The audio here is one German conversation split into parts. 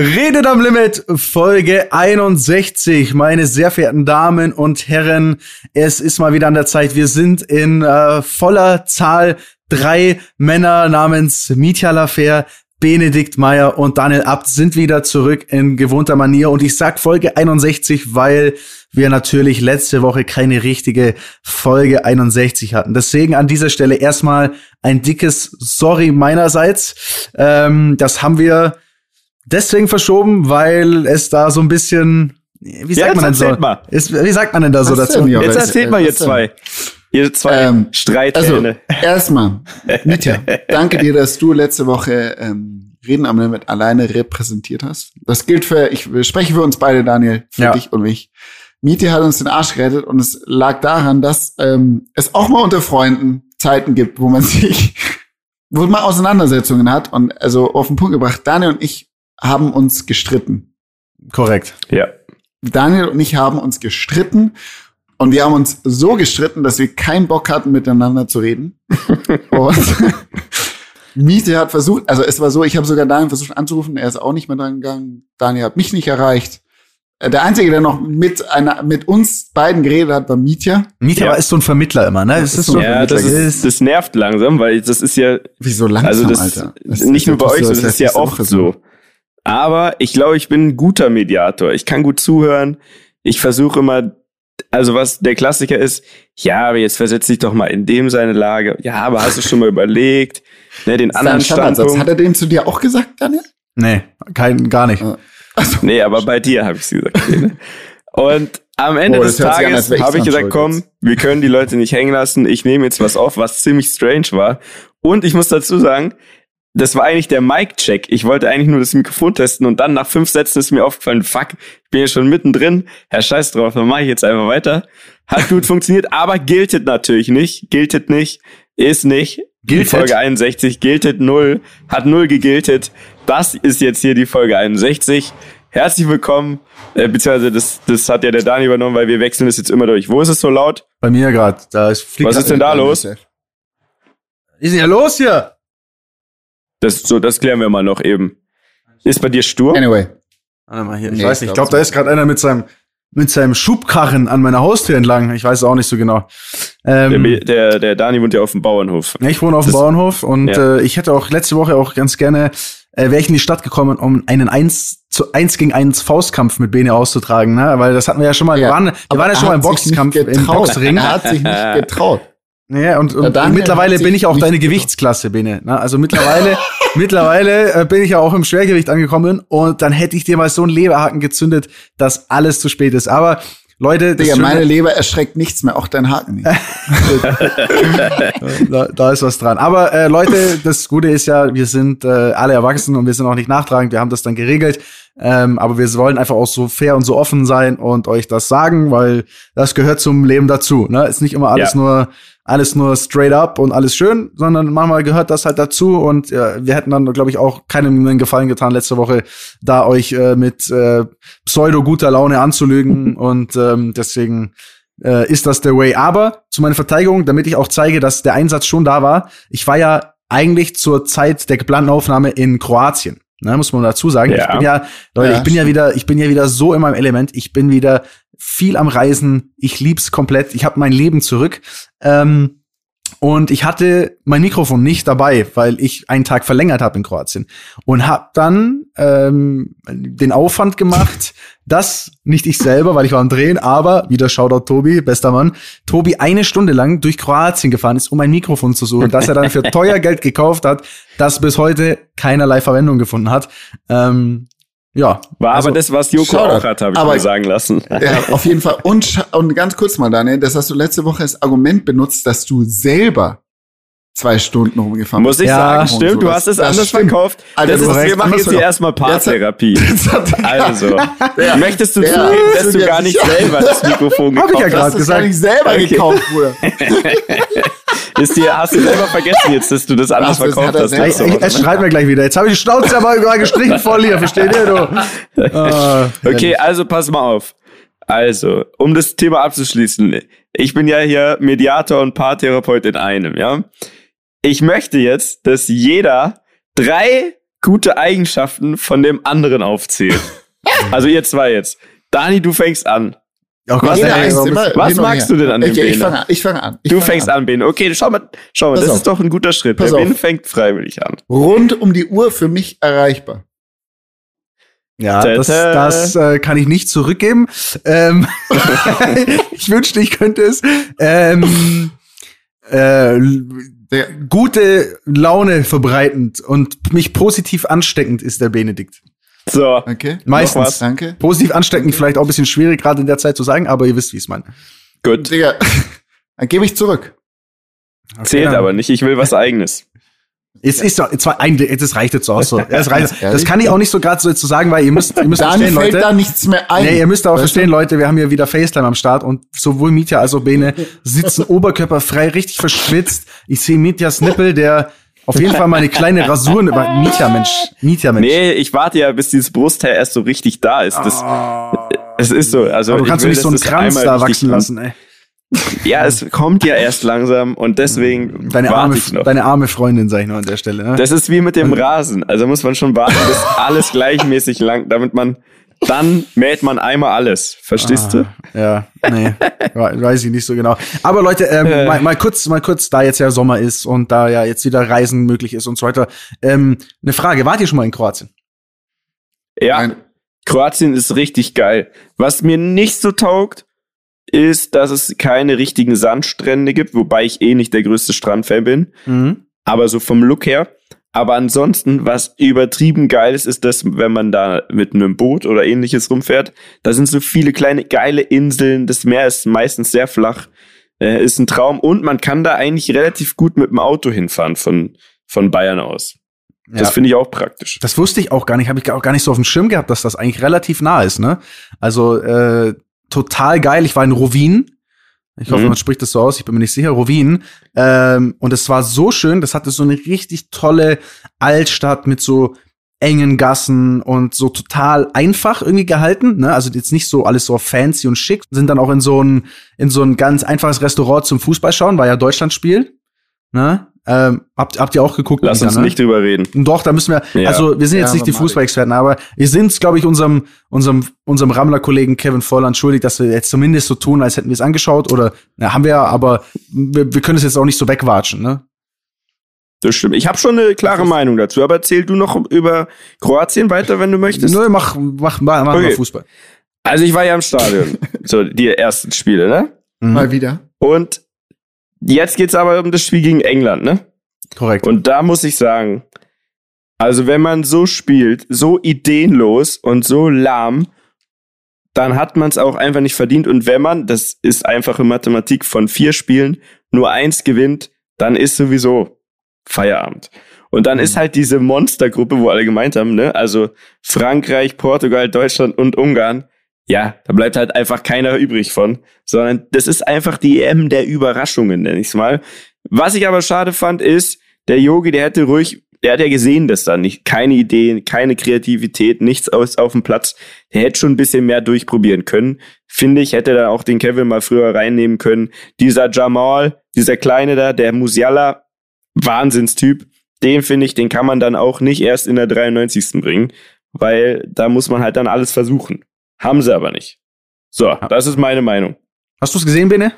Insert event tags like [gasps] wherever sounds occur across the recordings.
Redet am Limit, Folge 61. Meine sehr verehrten Damen und Herren, es ist mal wieder an der Zeit. Wir sind in äh, voller Zahl. Drei Männer namens Mitya Lafer, Benedikt Meyer und Daniel Abt sind wieder zurück in gewohnter Manier. Und ich sag Folge 61, weil wir natürlich letzte Woche keine richtige Folge 61 hatten. Deswegen an dieser Stelle erstmal ein dickes Sorry meinerseits. Ähm, das haben wir deswegen verschoben, weil es da so ein bisschen, wie sagt ja, man denn so? Mal. Ist, wie sagt man denn da so dazu? Jetzt erzählt mal ihr zwei. Ihr zwei ähm, Streithähne. Also, erstmal, Mitya, danke dir, dass du letzte Woche ähm, Reden am Limit alleine repräsentiert hast. Das gilt für, ich spreche für uns beide, Daniel, für ja. dich und mich. Mietje hat uns den Arsch gerettet und es lag daran, dass ähm, es auch mal unter Freunden Zeiten gibt, wo man [laughs] sich, wo man Auseinandersetzungen hat und also auf den Punkt gebracht. Daniel und ich haben uns gestritten. Korrekt. Ja. Daniel und ich haben uns gestritten und wir haben uns so gestritten, dass wir keinen Bock hatten, miteinander zu reden. [laughs] und [laughs] Miete hat versucht, also es war so, ich habe sogar Daniel versucht anzurufen, er ist auch nicht mehr dran gegangen. Daniel hat mich nicht erreicht. Der Einzige, der noch mit einer, mit uns beiden geredet hat, war Mietja. Mietja ja. ist so ein Vermittler immer, ne? Das ist so ja, das, ist, das nervt langsam, weil das ist ja. Wieso langsam, also das, Alter? Das nicht nur bei euch, so, das ist ja oft so. Aber ich glaube, ich bin ein guter Mediator. Ich kann gut zuhören. Ich versuche immer, also was der Klassiker ist, ja, aber jetzt versetz dich doch mal in dem seine Lage. Ja, aber hast du schon mal überlegt, ne, den anderen Standpunkt. Hat er den zu dir auch gesagt, Daniel? Nee, kein, gar nicht. Also, nee, aber bei dir habe ich es gesagt. Ne? Und am Ende oh, des Tages habe ich gesagt, komm, wir können die Leute nicht hängen lassen. Ich nehme jetzt was auf, was ziemlich strange war. Und ich muss dazu sagen, das war eigentlich der Mic-Check. Ich wollte eigentlich nur das Mikrofon testen und dann nach fünf Sätzen ist mir aufgefallen, fuck, ich bin hier schon mittendrin. Herr Scheiß drauf, dann mache ich jetzt einfach weiter. Hat gut funktioniert, aber giltet natürlich nicht. Giltet nicht, ist nicht. Giltet. Die Folge 61 giltet null, hat null gegiltet. Das ist jetzt hier die Folge 61. Herzlich willkommen, äh, beziehungsweise das, das hat ja der Dani übernommen, weil wir wechseln das jetzt immer durch. Wo ist es so laut? Bei mir gerade. Da ist Was ist denn da los? Was ist denn los hier? Das, so, das klären wir mal noch eben. Ist bei dir Sturm? Anyway. Warte mal hier. Ich nee, weiß nicht. Ich glaube, da ist gerade einer mit seinem, mit seinem Schubkarren an meiner Haustür entlang. Ich weiß es auch nicht so genau. Ähm, der, der, der Dani wohnt ja auf dem Bauernhof. Ich wohne auf dem Bauernhof und ja. äh, ich hätte auch letzte Woche auch ganz gerne, äh, wäre ich in die Stadt gekommen, um einen 1 zu 1 gegen 1 Faustkampf mit Bene auszutragen, ne? Weil das hatten wir ja schon mal. Ja, wir waren, wir waren ja schon mal im Boxkampf im Boxring. Er hat sich nicht [laughs] getraut. Ja, und, und, mittlerweile bin ich auch deine Gewichtsklasse, Bene. Ne? Also mittlerweile, [laughs] mittlerweile äh, bin ich ja auch im Schwergewicht angekommen und dann hätte ich dir mal so einen Leberhaken gezündet, dass alles zu spät ist. Aber Leute, das Digga, meine Leber erschreckt nichts mehr, auch dein Haken nicht. [laughs] da, da, ist was dran. Aber äh, Leute, das Gute ist ja, wir sind äh, alle erwachsen und wir sind auch nicht nachtragend. Wir haben das dann geregelt. Ähm, aber wir wollen einfach auch so fair und so offen sein und euch das sagen, weil das gehört zum Leben dazu. Ne? Ist nicht immer alles ja. nur alles nur straight up und alles schön, sondern manchmal gehört das halt dazu und äh, wir hätten dann, glaube ich, auch keinem einen Gefallen getan letzte Woche, da euch äh, mit äh, pseudo guter Laune anzulügen [laughs] und ähm, deswegen äh, ist das der Way. Aber zu meiner Verteidigung, damit ich auch zeige, dass der Einsatz schon da war, ich war ja eigentlich zur Zeit der geplanten Aufnahme in Kroatien. Ne, muss man dazu sagen. Ja. Ich bin ja, Leute, ja, ich bin ja wieder, ich bin ja wieder so in meinem Element. Ich bin wieder viel am Reisen. Ich lieb's komplett. Ich habe mein Leben zurück. Ähm, und ich hatte mein Mikrofon nicht dabei, weil ich einen Tag verlängert habe in Kroatien. Und habe dann ähm, den Aufwand gemacht, [laughs] dass nicht ich selber, weil ich war am Drehen, aber wieder Shoutout Tobi, bester Mann, Tobi eine Stunde lang durch Kroatien gefahren ist, um ein Mikrofon zu suchen, das er dann für [laughs] teuer Geld gekauft hat, das bis heute keinerlei Verwendung gefunden hat. Ähm, ja. War also, aber das, was Joko auch hat, habe ich aber, mir sagen lassen. [laughs] Ja, auf jeden Fall. Und, und ganz kurz mal, Daniel, das hast du letzte Woche als Argument benutzt, dass du selber zwei Stunden rumgefahren Muss ich ja, sagen, stimmt, so. du hast es anders stimmt. verkauft. Alter, das ist, wir machen jetzt hier erstmal Paartherapie. [laughs] Also, ja. möchtest du ja. zugeben, dass du gar nicht selber das Mikrofon gekauft hast? Hab ich ja gerade gesagt. gar nicht selber okay. gekauft, Bruder. [laughs] Ist dir, hast du selber vergessen jetzt, dass du das anders das verkauft hast? Er, er, er schreit mir gleich wieder. Jetzt habe ich die Schnauze aber mal gestrichen voll hier, versteht ihr? Du? [laughs] Ah, okay, also pass mal auf. Also, um das Thema abzuschließen. Ich bin ja hier Mediator und Paartherapeut in einem, ja. Ich möchte jetzt, dass jeder drei gute Eigenschaften von dem anderen aufzählt. [laughs] also ihr zwei jetzt. Dani, du fängst an. Oh Gott, was, ey, was, was magst du denn an dem okay, Bene? Ich fange an. Ich fange an. Ich du fang fängst an. an, Bene. Okay, schau mal, schau mal, Pass das auf. ist doch ein guter Schritt. Pass Der Bene fängt freiwillig an. Rund um die Uhr für mich erreichbar. Ja, das, das äh, kann ich nicht zurückgeben. Ähm, [laughs] ich wünschte, ich könnte es. Ähm, äh, gute Laune verbreitend und mich positiv ansteckend ist der Benedikt. So. Okay. Meistens. Danke. Positiv ansteckend, vielleicht auch ein bisschen schwierig gerade in der Zeit zu sagen, aber ihr wisst, wie ich es meine. Gut. Digga, [laughs] dann gebe ich zurück. Okay, Zählt dann. aber nicht, ich will was eigenes. Es ist doch, zwar ein, das reicht jetzt auch so. Das, [laughs] reicht. das kann ich auch nicht so gerade so zu sagen, weil ihr müsst, ihr müsst Dann verstehen, fällt Leute. da nichts mehr ein. Nee, ihr müsst auch verstehen, du? Leute, wir haben hier wieder FaceTime am Start und sowohl Mietja als auch Bene sitzen oberkörperfrei, richtig verschwitzt. Ich sehe Mietjas Nippel, der auf jeden Fall mal eine kleine Rasur über [laughs] Mietja, Mensch. Mietja, Mensch. Nee, ich warte ja, bis dieses Brusthaar erst so richtig da ist. Das, oh. es ist so. Also, Aber du kannst will, nicht so einen Kranz da wachsen lassen, ey. Ja, es kommt ja erst langsam und deswegen deine arme, ich noch. Deine arme Freundin, sag ich noch an der Stelle. Ne? Das ist wie mit dem Rasen. Also muss man schon warten, bis alles [laughs] gleichmäßig lang, damit man dann mäht man einmal alles. Verstehst ah, du? Ja, nee, weiß ich nicht so genau. Aber Leute, ähm, äh. mal, mal kurz, mal kurz, da jetzt ja Sommer ist und da ja jetzt wieder Reisen möglich ist und so weiter. Ähm, eine Frage: Wart ihr schon mal in Kroatien? Ja, Nein. Kroatien ist richtig geil. Was mir nicht so taugt, ist, dass es keine richtigen Sandstrände gibt, wobei ich eh nicht der größte Strandfan bin. Mhm. Aber so vom Look her. Aber ansonsten, was übertrieben geil ist, ist das, wenn man da mit einem Boot oder ähnliches rumfährt. Da sind so viele kleine geile Inseln. Das Meer ist meistens sehr flach. Äh, ist ein Traum. Und man kann da eigentlich relativ gut mit dem Auto hinfahren von, von Bayern aus. Das ja. finde ich auch praktisch. Das wusste ich auch gar nicht, habe ich auch gar nicht so auf dem Schirm gehabt, dass das eigentlich relativ nah ist, ne? Also äh, total geil. Ich war in Rovin. Ich hoffe, mhm. man spricht das so aus. Ich bin mir nicht sicher. Rovin. Ähm, und es war so schön. Das hatte so eine richtig tolle Altstadt mit so engen Gassen und so total einfach irgendwie gehalten. Ne? Also jetzt nicht so alles so fancy und schick. Sind dann auch in so ein in so ein ganz einfaches Restaurant zum Fußballschauen, weil ja Deutschlandspiel. Ne? Ähm, habt, habt ihr auch geguckt? Lass uns ne? nicht drüber reden. Doch, da müssen wir, ja. also wir sind jetzt ja, nicht die Fußballexperten, aber wir sind glaube ich, unserem, unserem, unserem Rammler-Kollegen Kevin Volland schuldig, dass wir jetzt zumindest so tun, als hätten wir es angeschaut oder, na, haben wir ja, aber wir, wir können es jetzt auch nicht so wegwatschen, ne? Das stimmt. Ich habe schon eine klare Meinung dazu, aber erzähl du noch über Kroatien weiter, wenn du möchtest. Nö, mach, mach, mach, mach okay. mal Fußball. Also ich war ja im Stadion, [laughs] so die ersten Spiele, ne? Mhm. Mal wieder. Und Jetzt geht's aber um das Spiel gegen England, ne? Korrekt. Und da muss ich sagen, also wenn man so spielt, so ideenlos und so lahm, dann hat man es auch einfach nicht verdient. Und wenn man, das ist einfache Mathematik, von vier Spielen nur eins gewinnt, dann ist sowieso Feierabend. Und dann mhm. ist halt diese Monstergruppe, wo alle gemeint haben, ne? Also Frankreich, Portugal, Deutschland und Ungarn ja, da bleibt halt einfach keiner übrig von, sondern das ist einfach die EM der Überraschungen, nenne ich es mal. Was ich aber schade fand, ist, der Yogi, der hätte ruhig, der hat ja gesehen, dass da nicht, keine Ideen, keine Kreativität, nichts aus, auf dem Platz. Der hätte schon ein bisschen mehr durchprobieren können. Finde ich, hätte da auch den Kevin mal früher reinnehmen können. Dieser Jamal, dieser Kleine da, der Musiala, Wahnsinnstyp, den finde ich, den kann man dann auch nicht erst in der 93. bringen, weil da muss man halt dann alles versuchen. Haben sie aber nicht. So, das ist meine Meinung. Hast du es gesehen, Bene?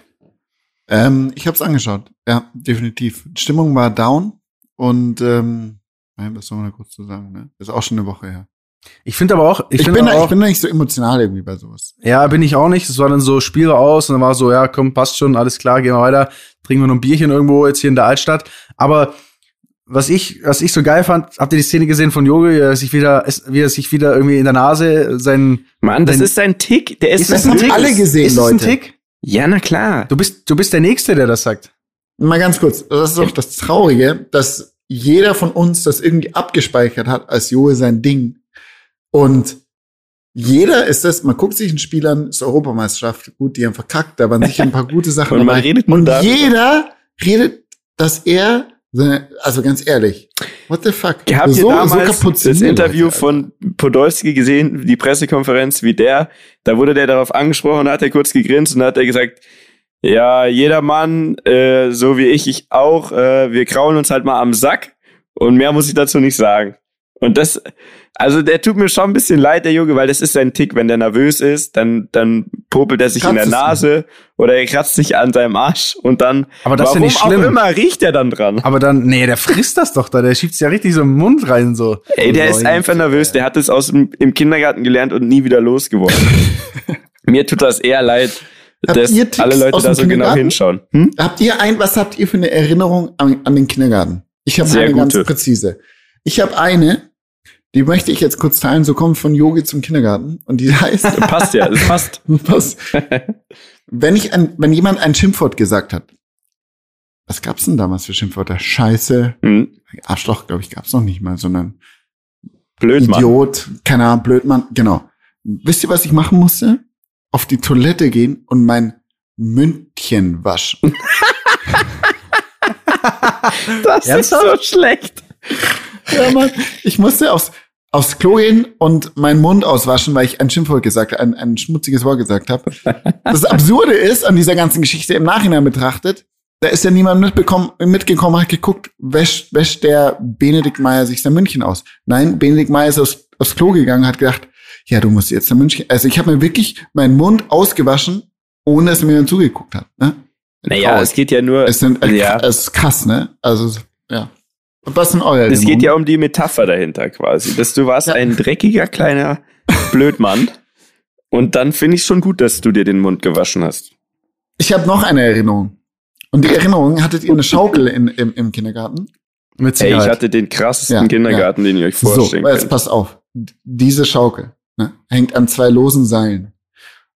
Ähm, ich habe es angeschaut. Ja, definitiv. Die Stimmung war down und ähm, was soll man da kurz zu sagen? Ne? Ist auch schon eine Woche her. Ich finde aber auch, ich, ich bin, auch, ich bin nicht so emotional irgendwie bei sowas. Ja, bin ich auch nicht. Es war dann so Spiel aus und dann war so, ja, komm, passt schon, alles klar, gehen wir weiter, trinken wir noch ein Bierchen irgendwo jetzt hier in der Altstadt. Aber was ich, was ich so geil fand, habt ihr die Szene gesehen von Jogi, wie er sich wieder, wie er sich wieder irgendwie in der Nase seinen. Mann, das sein, ist sein Tick. Der ist, ist das ein Tick? alle gesehen, ist Leute. Ist ein Tick? Ja, na klar. Du bist, du bist der Nächste, der das sagt. Mal ganz kurz. Das ist doch das Traurige, dass jeder von uns das irgendwie abgespeichert hat als Joe sein Ding. Und jeder ist das, man guckt sich ein Spiel an, ist Europameisterschaft, gut, die haben verkackt, da waren sicher ein paar gute Sachen Und man redet Und jeder redet, dass er also ganz ehrlich, what the fuck? Habt so, ihr damals so das Interview Leute, von Podolski gesehen, die Pressekonferenz wie der? Da wurde der darauf angesprochen, hat er kurz gegrinst und hat er gesagt, ja, jeder Mann, äh, so wie ich, ich auch, äh, wir kraulen uns halt mal am Sack und mehr muss ich dazu nicht sagen. Und das, also der tut mir schon ein bisschen leid, der Junge, weil das ist sein Tick. Wenn der nervös ist, dann, dann popelt er sich Kratzt in der Nase oder er kratzt sich an seinem Arsch und dann, aber das warum ist ja nicht schlimm. auch immer riecht er dann dran. Aber dann, nee, der frisst das doch da, der schiebt es ja richtig so im Mund rein, so. Ey, der oh, ist einfach nervös, der hat es aus dem, im Kindergarten gelernt und nie wieder losgeworden. [laughs] mir tut das eher leid, Habt dass alle Leute da so genau hinschauen. Hm? Habt ihr ein, was habt ihr für eine Erinnerung an, an den Kindergarten? Ich habe eine gute. ganz präzise. Ich habe eine, die möchte ich jetzt kurz teilen. So kommt von Yogi zum Kindergarten. Und die heißt. Das [laughs] passt ja, das passt. [laughs] passt. [laughs] wenn ich ein, wenn jemand ein Schimpfwort gesagt hat, was gab's denn damals für Schimpfwörter? Scheiße, hm. Arschloch, glaube ich, gab's noch nicht mal, sondern Blödmann. Idiot, keine Ahnung, Blödmann, genau. Wisst ihr, was ich machen musste? Auf die Toilette gehen und mein Mündchen waschen. das ist so schlecht. Ja, Mann. Ich musste aufs, aufs Klo gehen und meinen Mund auswaschen, weil ich ein Schimpfwort gesagt habe, ein, ein schmutziges Wort gesagt habe. Das Absurde ist an dieser ganzen Geschichte im Nachhinein betrachtet, da ist ja niemand mitbekommen, mitgekommen, hat geguckt, wäscht, wäscht der Benedikt Meyer sich sein München aus. Nein, Benedikt Meyer ist aufs, aufs Klo gegangen, hat gedacht, ja, du musst jetzt sein München. Also ich habe mir wirklich meinen Mund ausgewaschen, ohne dass mir jemand zugeguckt hat. Ne? Naja, es geht ja nur. Es, sind, äh, ja. es ist krass, ne? Also, ja. Und was sind eure Es geht ja um die Metapher dahinter quasi. Dass du warst ja. ein dreckiger kleiner Blödmann. Und dann finde ich schon gut, dass du dir den Mund gewaschen hast. Ich habe noch eine Erinnerung. Und die Erinnerung, hattet ihr eine Schaukel in, im, im Kindergarten? Mit Sicherheit. Ey, ich hatte den krassesten ja, Kindergarten, ja. den ihr euch vorstellen so, jetzt passt auf. Diese Schaukel ne, hängt an zwei losen Seilen.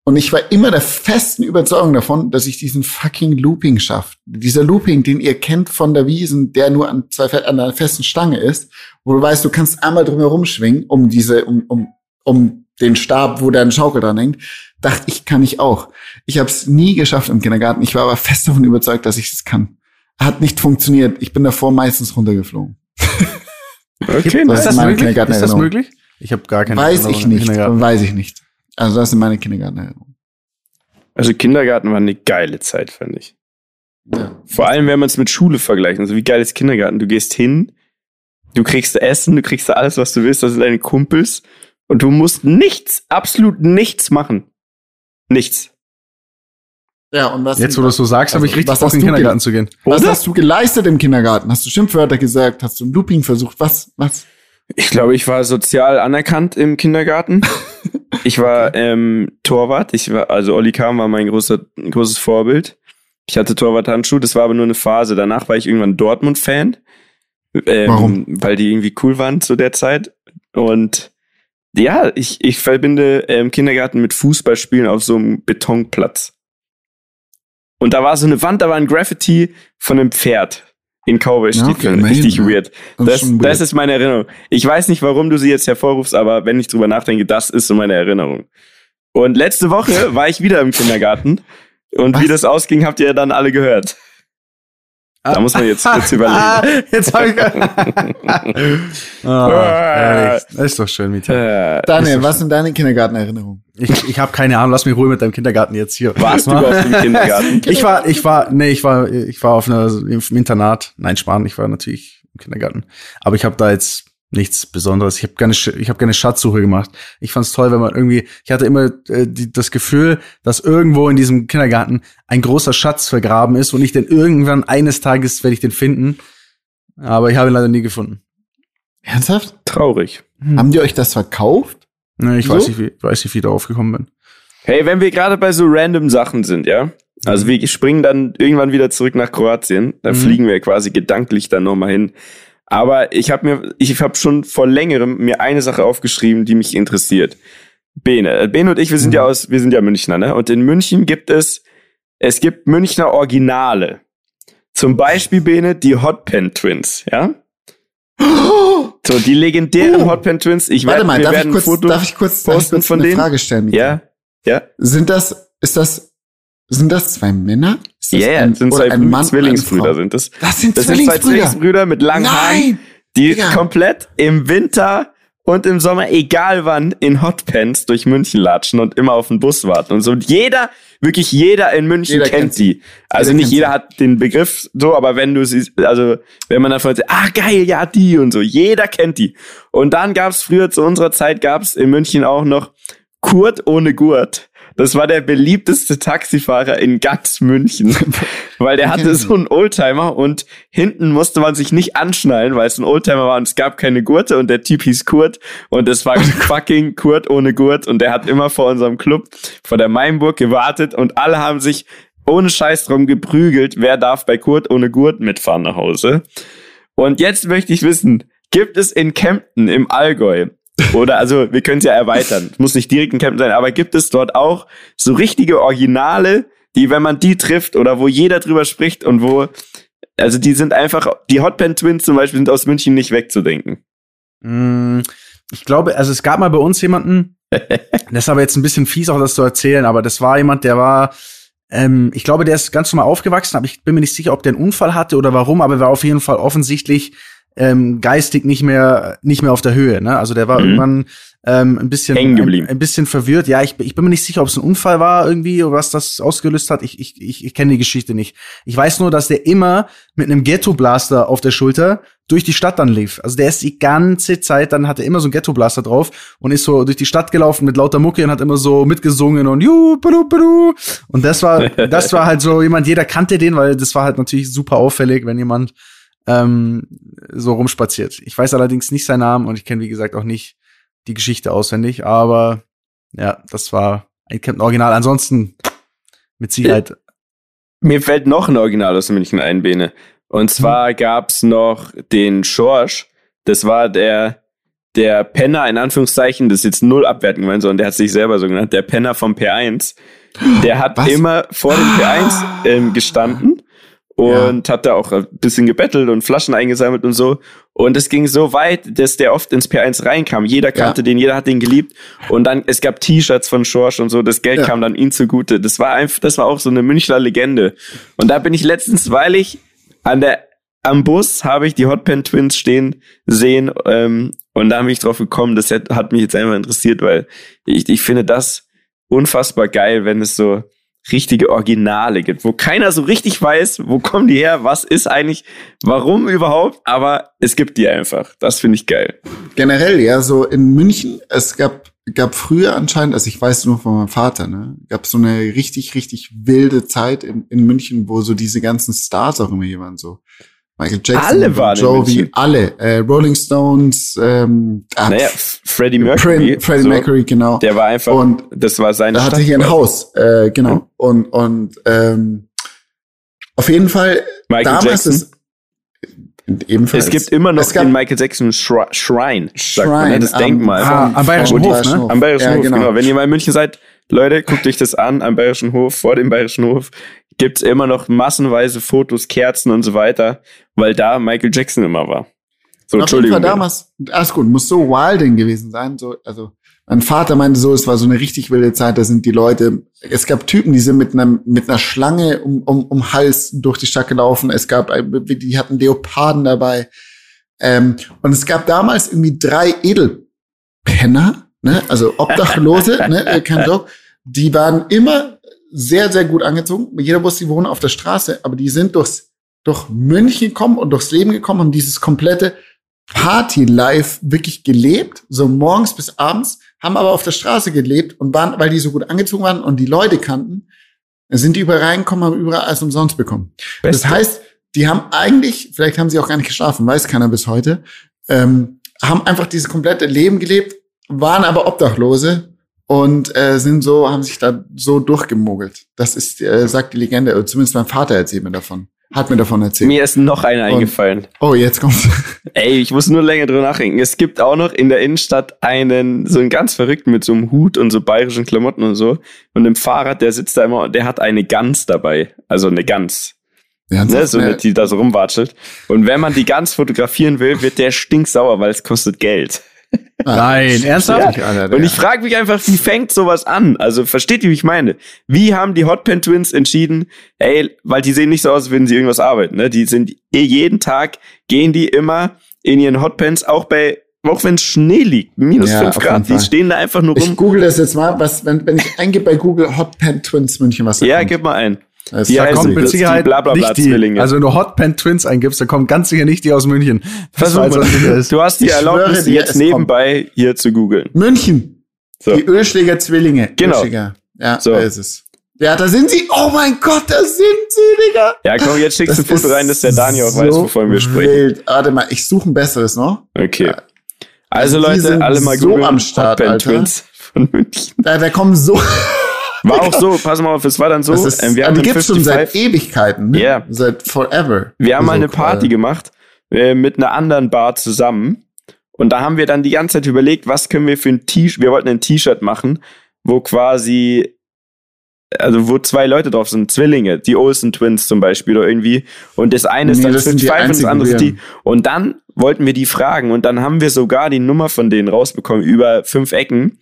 Und ich war immer der festen Überzeugung davon, dass ich diesen fucking Looping schaffe. Dieser Looping, den ihr kennt von der Wiesen, der nur an zwei an einer festen Stange ist, wo du weißt, du kannst einmal drumherum schwingen, um diese, um, um, um den Stab, wo dein Schaukel dran hängt, dachte ich, kann ich auch. Ich habe es nie geschafft im Kindergarten. Ich war aber fest davon überzeugt, dass ich es kann. Hat nicht funktioniert. Ich bin davor meistens runtergeflogen. Okay, das ist, das möglich? ist das möglich? Ich habe gar keine Weiß ich nicht. Weiß ich nicht. Also das sind meine Kindergartenerinnerungen. Also Kindergarten war eine geile Zeit, fand ich. Ja. Vor allem, wenn man es mit Schule vergleicht. Also wie geil ist Kindergarten? Du gehst hin, du kriegst Essen, du kriegst alles, was du willst, das sind deine Kumpels und du musst nichts, absolut nichts machen. Nichts. Ja, und was Jetzt, wo du das so sagst, also, habe ich richtig Bock, in den Kindergarten zu gehen. Was Oder? hast du geleistet im Kindergarten? Hast du Schimpfwörter gesagt? Hast du ein Looping versucht? Was? Was? Ich glaube, ich war sozial anerkannt im Kindergarten. [laughs] ich war ähm, Torwart. Ich war, also Olli Kahn war mein großer, großes Vorbild. Ich hatte Torwart-Handschuh, das war aber nur eine Phase. Danach war ich irgendwann Dortmund-Fan. Ähm, Warum? Weil die irgendwie cool waren zu der Zeit. Und ja, ich, ich verbinde ähm, Kindergarten mit Fußballspielen auf so einem Betonplatz. Und da war so eine Wand, da war ein Graffiti von einem Pferd in Cowboy-Stiefeln. Okay, Richtig weird. Das, das, weird. das ist meine Erinnerung. Ich weiß nicht, warum du sie jetzt hervorrufst, aber wenn ich drüber nachdenke, das ist so meine Erinnerung. Und letzte Woche [laughs] war ich wieder im Kindergarten. Und Was? wie das ausging, habt ihr dann alle gehört. Da muss man jetzt kurz überlegen. [laughs] jetzt habe ich. [laughs] oh, ist doch schön, Mieter. Daniel, was sind deine Kindergartenerinnerungen? Ich, ich habe keine Ahnung. Lass mich ruhig mit deinem Kindergarten jetzt hier. Warst du überhaupt im Kindergarten? [laughs] ich war, ich war, nee, ich war, ich war auf einer im Internat. Nein, Spahn. Ich war natürlich im Kindergarten. Aber ich habe da jetzt nichts Besonderes. Ich habe keine, ich habe keine Schatzsuche gemacht. Ich fand es toll, wenn man irgendwie, ich hatte immer äh, die, das Gefühl, dass irgendwo in diesem Kindergarten ein großer Schatz vergraben ist und ich den irgendwann eines Tages werde ich den finden. Aber ich habe ihn leider nie gefunden. Ernsthaft? Traurig. Hm. Haben die euch das verkauft? Nee, ich so? weiß nicht, wie, weiß nicht, wie ich darauf gekommen bin. Hey, wenn wir gerade bei so random Sachen sind, ja? Also wir springen dann irgendwann wieder zurück nach Kroatien. Da mhm. fliegen wir quasi gedanklich dann nochmal hin. Aber ich habe mir, ich habe schon vor längerem mir eine Sache aufgeschrieben, die mich interessiert. Bene, äh, Bene und ich, wir sind mhm. ja aus, wir sind ja Münchner, ne? Und in München gibt es, es gibt Münchner Originale. Zum Beispiel, Bene, die Hotpen Twins, ja? [gasps] So, die legendären oh. Hotpen Twins. Ich Warte mal, darf ich, kurz, darf ich kurz, darf ich kurz eine Frage stellen? Ja, ja. Sind das, ist das sind das zwei Männer? Ja, yeah, ein, sind zwei ein Mann, Zwillingsbrüder sind das. Das sind das Zwillingsbrüder. Sind zwei Zwillingsbrüder mit langen Nein. Haaren, die Digga. komplett im Winter und im Sommer, egal wann, in Hotpants durch München latschen und immer auf den Bus warten und so. Und jeder, wirklich jeder in München jeder kennt, kennt sie. Also jeder nicht jeder sie. hat den Begriff so, aber wenn du sie, also wenn man davon sagt, ah geil, ja die und so, jeder kennt die. Und dann gab's früher zu unserer Zeit gab's in München auch noch Kurt ohne Gurt. Das war der beliebteste Taxifahrer in ganz München, [laughs] weil der hatte so einen Oldtimer und hinten musste man sich nicht anschnallen, weil es ein Oldtimer war und es gab keine Gurte und der Typ hieß Kurt und es war [laughs] fucking Kurt ohne Gurt und der hat immer vor unserem Club, vor der Mainburg gewartet und alle haben sich ohne Scheiß drum geprügelt, wer darf bei Kurt ohne Gurt mitfahren nach Hause. Und jetzt möchte ich wissen, gibt es in Kempten im Allgäu oder also, wir können es ja erweitern. Es muss nicht direkt ein Campen sein, aber gibt es dort auch so richtige Originale, die, wenn man die trifft oder wo jeder drüber spricht und wo, also die sind einfach, die Hotpan Twins zum Beispiel sind aus München nicht wegzudenken. Mm, ich glaube, also es gab mal bei uns jemanden, [laughs] das ist aber jetzt ein bisschen fies auch das zu erzählen, aber das war jemand, der war, ähm, ich glaube, der ist ganz normal aufgewachsen, aber ich bin mir nicht sicher, ob der einen Unfall hatte oder warum, aber er war auf jeden Fall offensichtlich ähm, geistig nicht mehr nicht mehr auf der Höhe. Ne? Also der war mhm. irgendwann ähm, ein bisschen ein, ein, bisschen verwirrt. Ja, ich, ich bin mir nicht sicher, ob es ein Unfall war irgendwie oder was das ausgelöst hat. Ich, ich, ich, ich kenne die Geschichte nicht. Ich weiß nur, dass der immer mit einem Ghetto Blaster auf der Schulter durch die Stadt dann lief. Also der ist die ganze Zeit, dann hat er immer so ein Ghetto Blaster drauf und ist so durch die Stadt gelaufen mit lauter Mucke und hat immer so mitgesungen und ju, und das war [laughs] das war halt so jemand, jeder kannte den, weil das war halt natürlich super auffällig, wenn jemand ähm, so rumspaziert. Ich weiß allerdings nicht seinen Namen und ich kenne, wie gesagt, auch nicht die Geschichte auswendig, aber ja, das war ein Captain Original. Ansonsten mit Sicherheit. Mir fällt noch ein Original aus München ein, Bene. Und zwar hm. gab's noch den Schorsch. Das war der, der Penner, in Anführungszeichen, das ist jetzt null abwerten gemeint, sondern der hat sich selber so genannt, der Penner vom P1. Der hat Was? immer vor dem P1 ähm, gestanden und ja. hat da auch ein bisschen gebettelt und Flaschen eingesammelt und so. Und es ging so weit, dass der oft ins P1 reinkam. Jeder kannte ja. den, jeder hat den geliebt. Und dann, es gab T-Shirts von Schorsch und so, das Geld ja. kam dann ihm zugute. Das war einfach, das war auch so eine Münchner Legende. Und da bin ich letztens, weil ich an der, am Bus habe ich die Hotpen Twins stehen sehen, ähm, und da bin ich drauf gekommen, das hat mich jetzt einfach interessiert, weil ich, ich finde das unfassbar geil, wenn es so, richtige Originale gibt, wo keiner so richtig weiß, wo kommen die her, was ist eigentlich, warum überhaupt, aber es gibt die einfach. Das finde ich geil. Generell, ja, so in München, es gab, gab früher anscheinend, also ich weiß nur von meinem Vater, ne, gab so eine richtig, richtig wilde Zeit in, in München, wo so diese ganzen Stars auch immer hier waren, so Michael Jackson, alle waren Jovi, alle, äh, Rolling Stones, ähm, naja, Freddie Mercury, Prin, Freddie so, Mercury, genau. Der war einfach, und das war sein. Da hatte hier ein Haus, äh, genau. Ja. Und und ähm, auf jeden Fall Michael damals Jackson. ist ebenfalls. Es gibt immer noch den Michael Jackson Shrine, Shrine sagt man, ne? das am, Denkmal. Ah, am Bayerischen Hof, ne? Am Bayerischen ja, Hof, genau. genau. Wenn ihr mal in München seid, Leute, guckt euch das an, am Bayerischen Hof, vor dem Bayerischen Hof gibt's immer noch massenweise Fotos, Kerzen und so weiter, weil da Michael Jackson immer war. So, Auf jeden Fall damals, alles gut, muss so wilding gewesen sein. So, also mein Vater meinte so, es war so eine richtig wilde Zeit, da sind die Leute, es gab Typen, die sind mit einer, mit einer Schlange um, um, um Hals durch die Stadt gelaufen. Es gab, die hatten Leoparden dabei. Ähm, und es gab damals irgendwie drei Edelpenner, ne, also [laughs] Obdachlose, ne, kein Joke. Die waren immer sehr, sehr gut angezogen. Jeder wusste, die wohnen auf der Straße, aber die sind durchs, durch München gekommen und durchs Leben gekommen und dieses komplette Party-Life wirklich gelebt, so morgens bis abends, haben aber auf der Straße gelebt und waren, weil die so gut angezogen waren und die Leute kannten, sind die überall reingekommen, haben überall alles umsonst bekommen. Beste. Das heißt, die haben eigentlich, vielleicht haben sie auch gar nicht geschlafen, weiß keiner bis heute, ähm, haben einfach dieses komplette Leben gelebt, waren aber Obdachlose und äh, sind so, haben sich da so durchgemogelt. Das ist, äh, sagt die Legende, oder zumindest mein Vater erzählt mir davon. Hat mir davon erzählt. Mir ist noch einer eingefallen. Oh, jetzt kommt's. [laughs] Ey, ich muss nur länger drüber nachdenken. Es gibt auch noch in der Innenstadt einen, so einen ganz verrückten mit so einem Hut und so bayerischen Klamotten und so. Und im Fahrrad, der sitzt da immer, der hat eine Gans dabei. Also eine Gans. Ja, ne, so eine, die da so rumwatschelt. Und wenn man die Gans fotografieren will, wird der stinksauer, weil es kostet Geld. Nein, ernsthaft? Ja. Und ich frage mich einfach, wie fängt sowas an? Also versteht ihr, wie ich meine? Wie haben die Hotpen Twins entschieden, ey, weil die sehen nicht so aus, als würden sie irgendwas arbeiten, ne? Die sind eh jeden Tag, gehen die immer in ihren Hotpens, auch bei auch wenn Schnee liegt, minus ja, 5 Grad, die stehen da einfach nur rum. Ich google das jetzt mal, was, wenn, wenn ich eingebe bei Google Hot Pen Twins München, was da Ja, kommt. gib mal ein. Das da kommt mit Sicherheit bla, bla, bla, nicht die, also wenn du Hot Pen Twins eingibst, dann kommt ganz sicher nicht die aus München. Versuch mal. Du hast die Erlaubnis, schwöre, jetzt nebenbei kommt. hier zu googeln. München. So. Die Ölschläger Zwillinge. Genau. Ölschläger. Ja, so. da ist es. Ja, da sind sie. Oh mein Gott, da sind sie, Digga. Ja, komm, jetzt schickst du ein Foto rein, dass der Daniel auch so weiß, wovon wir sprechen. Wild. Warte mal, ich suche ein besseres noch. Okay. Also, also Leute, alle mal so am Start, Alter. Twins von München. Da, da kommen so. [laughs] War auch [laughs] so, pass mal auf, es war dann so. Ist, ähm, wir haben die gibt's schon seit Ewigkeiten, ne? Yeah. Seit forever. Wir haben mal eine Party gemacht äh, mit einer anderen Bar zusammen. Und da haben wir dann die ganze Zeit überlegt, was können wir für ein T-Shirt, wir wollten ein T-Shirt machen, wo quasi also wo zwei Leute drauf sind, Zwillinge, die Olsen Twins zum Beispiel oder irgendwie. Und das eine ist nee, dann Switch 5 und das andere ist die. Und dann wollten wir die fragen und dann haben wir sogar die Nummer von denen rausbekommen über fünf Ecken.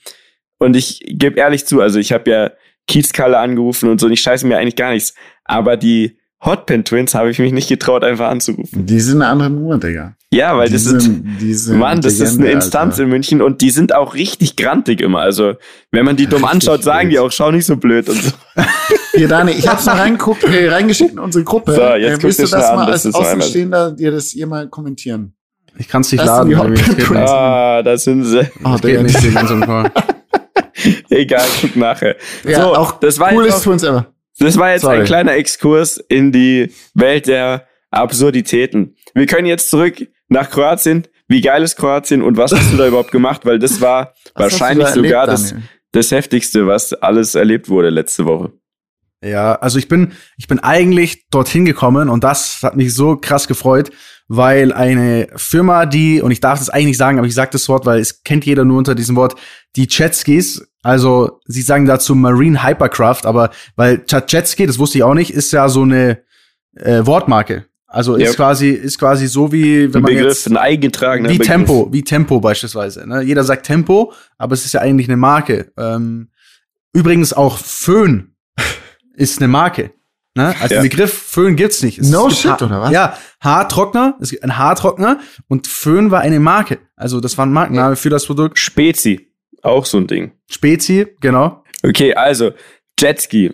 Und ich gebe ehrlich zu, also ich habe ja Kiezkalle angerufen und so, und ich scheiße mir eigentlich gar nichts. Aber die Hotpen Twins habe ich mich nicht getraut, einfach anzurufen. Die sind eine andere Nummer, Digga. Ja, weil die das sind, sind Mann, das Legende, ist eine Instanz Alter. in München und die sind auch richtig grantig immer. Also, wenn man die dumm richtig anschaut, sagen die auch, schau nicht so blöd und so. [laughs] Hier, Dani, ich hab's mal reingeguckt, äh, reingeschickt in unsere Gruppe. So, jetzt äh, willst du das an, mal als Außenstehender dir das ihr mal kommentieren? Ich kann's nicht das laden. Ah, da sind sie. Oh, der nicht den ganzen Call. [laughs] Egal, guck nachher. Ja, so, auch das war coolest für uns ever. Das war jetzt Sorry. ein kleiner Exkurs in die Welt der Absurditäten. Wir können jetzt zurück nach Kroatien. Wie geil ist Kroatien und was hast du da [laughs] überhaupt gemacht? Weil das war was wahrscheinlich da sogar das, das heftigste, was alles erlebt wurde letzte Woche. Ja, also ich bin, ich bin eigentlich dorthin gekommen und das hat mich so krass gefreut, weil eine Firma, die, und ich darf das eigentlich nicht sagen, aber ich sage das Wort, weil es kennt jeder nur unter diesem Wort, die Jetskis, also sie sagen dazu Marine Hypercraft, aber weil Jetski, das wusste ich auch nicht, ist ja so eine äh, Wortmarke. Also ist ja. quasi ist quasi so wie wenn ein man Begriff, jetzt ein eingetragener wie Begriff. Tempo, wie Tempo beispielsweise. Ne? Jeder sagt Tempo, aber es ist ja eigentlich eine Marke. Ähm, übrigens auch Föhn [laughs] ist eine Marke. Ne? Also ja. den Begriff Föhn gibt's nicht. Es no shit, oder was? Ja, Haartrockner, es gibt ein Haartrockner und Föhn war eine Marke. Also das war ein Markenname für das Produkt. Spezi, auch so ein Ding. Spezi, genau. Okay, also Jetski.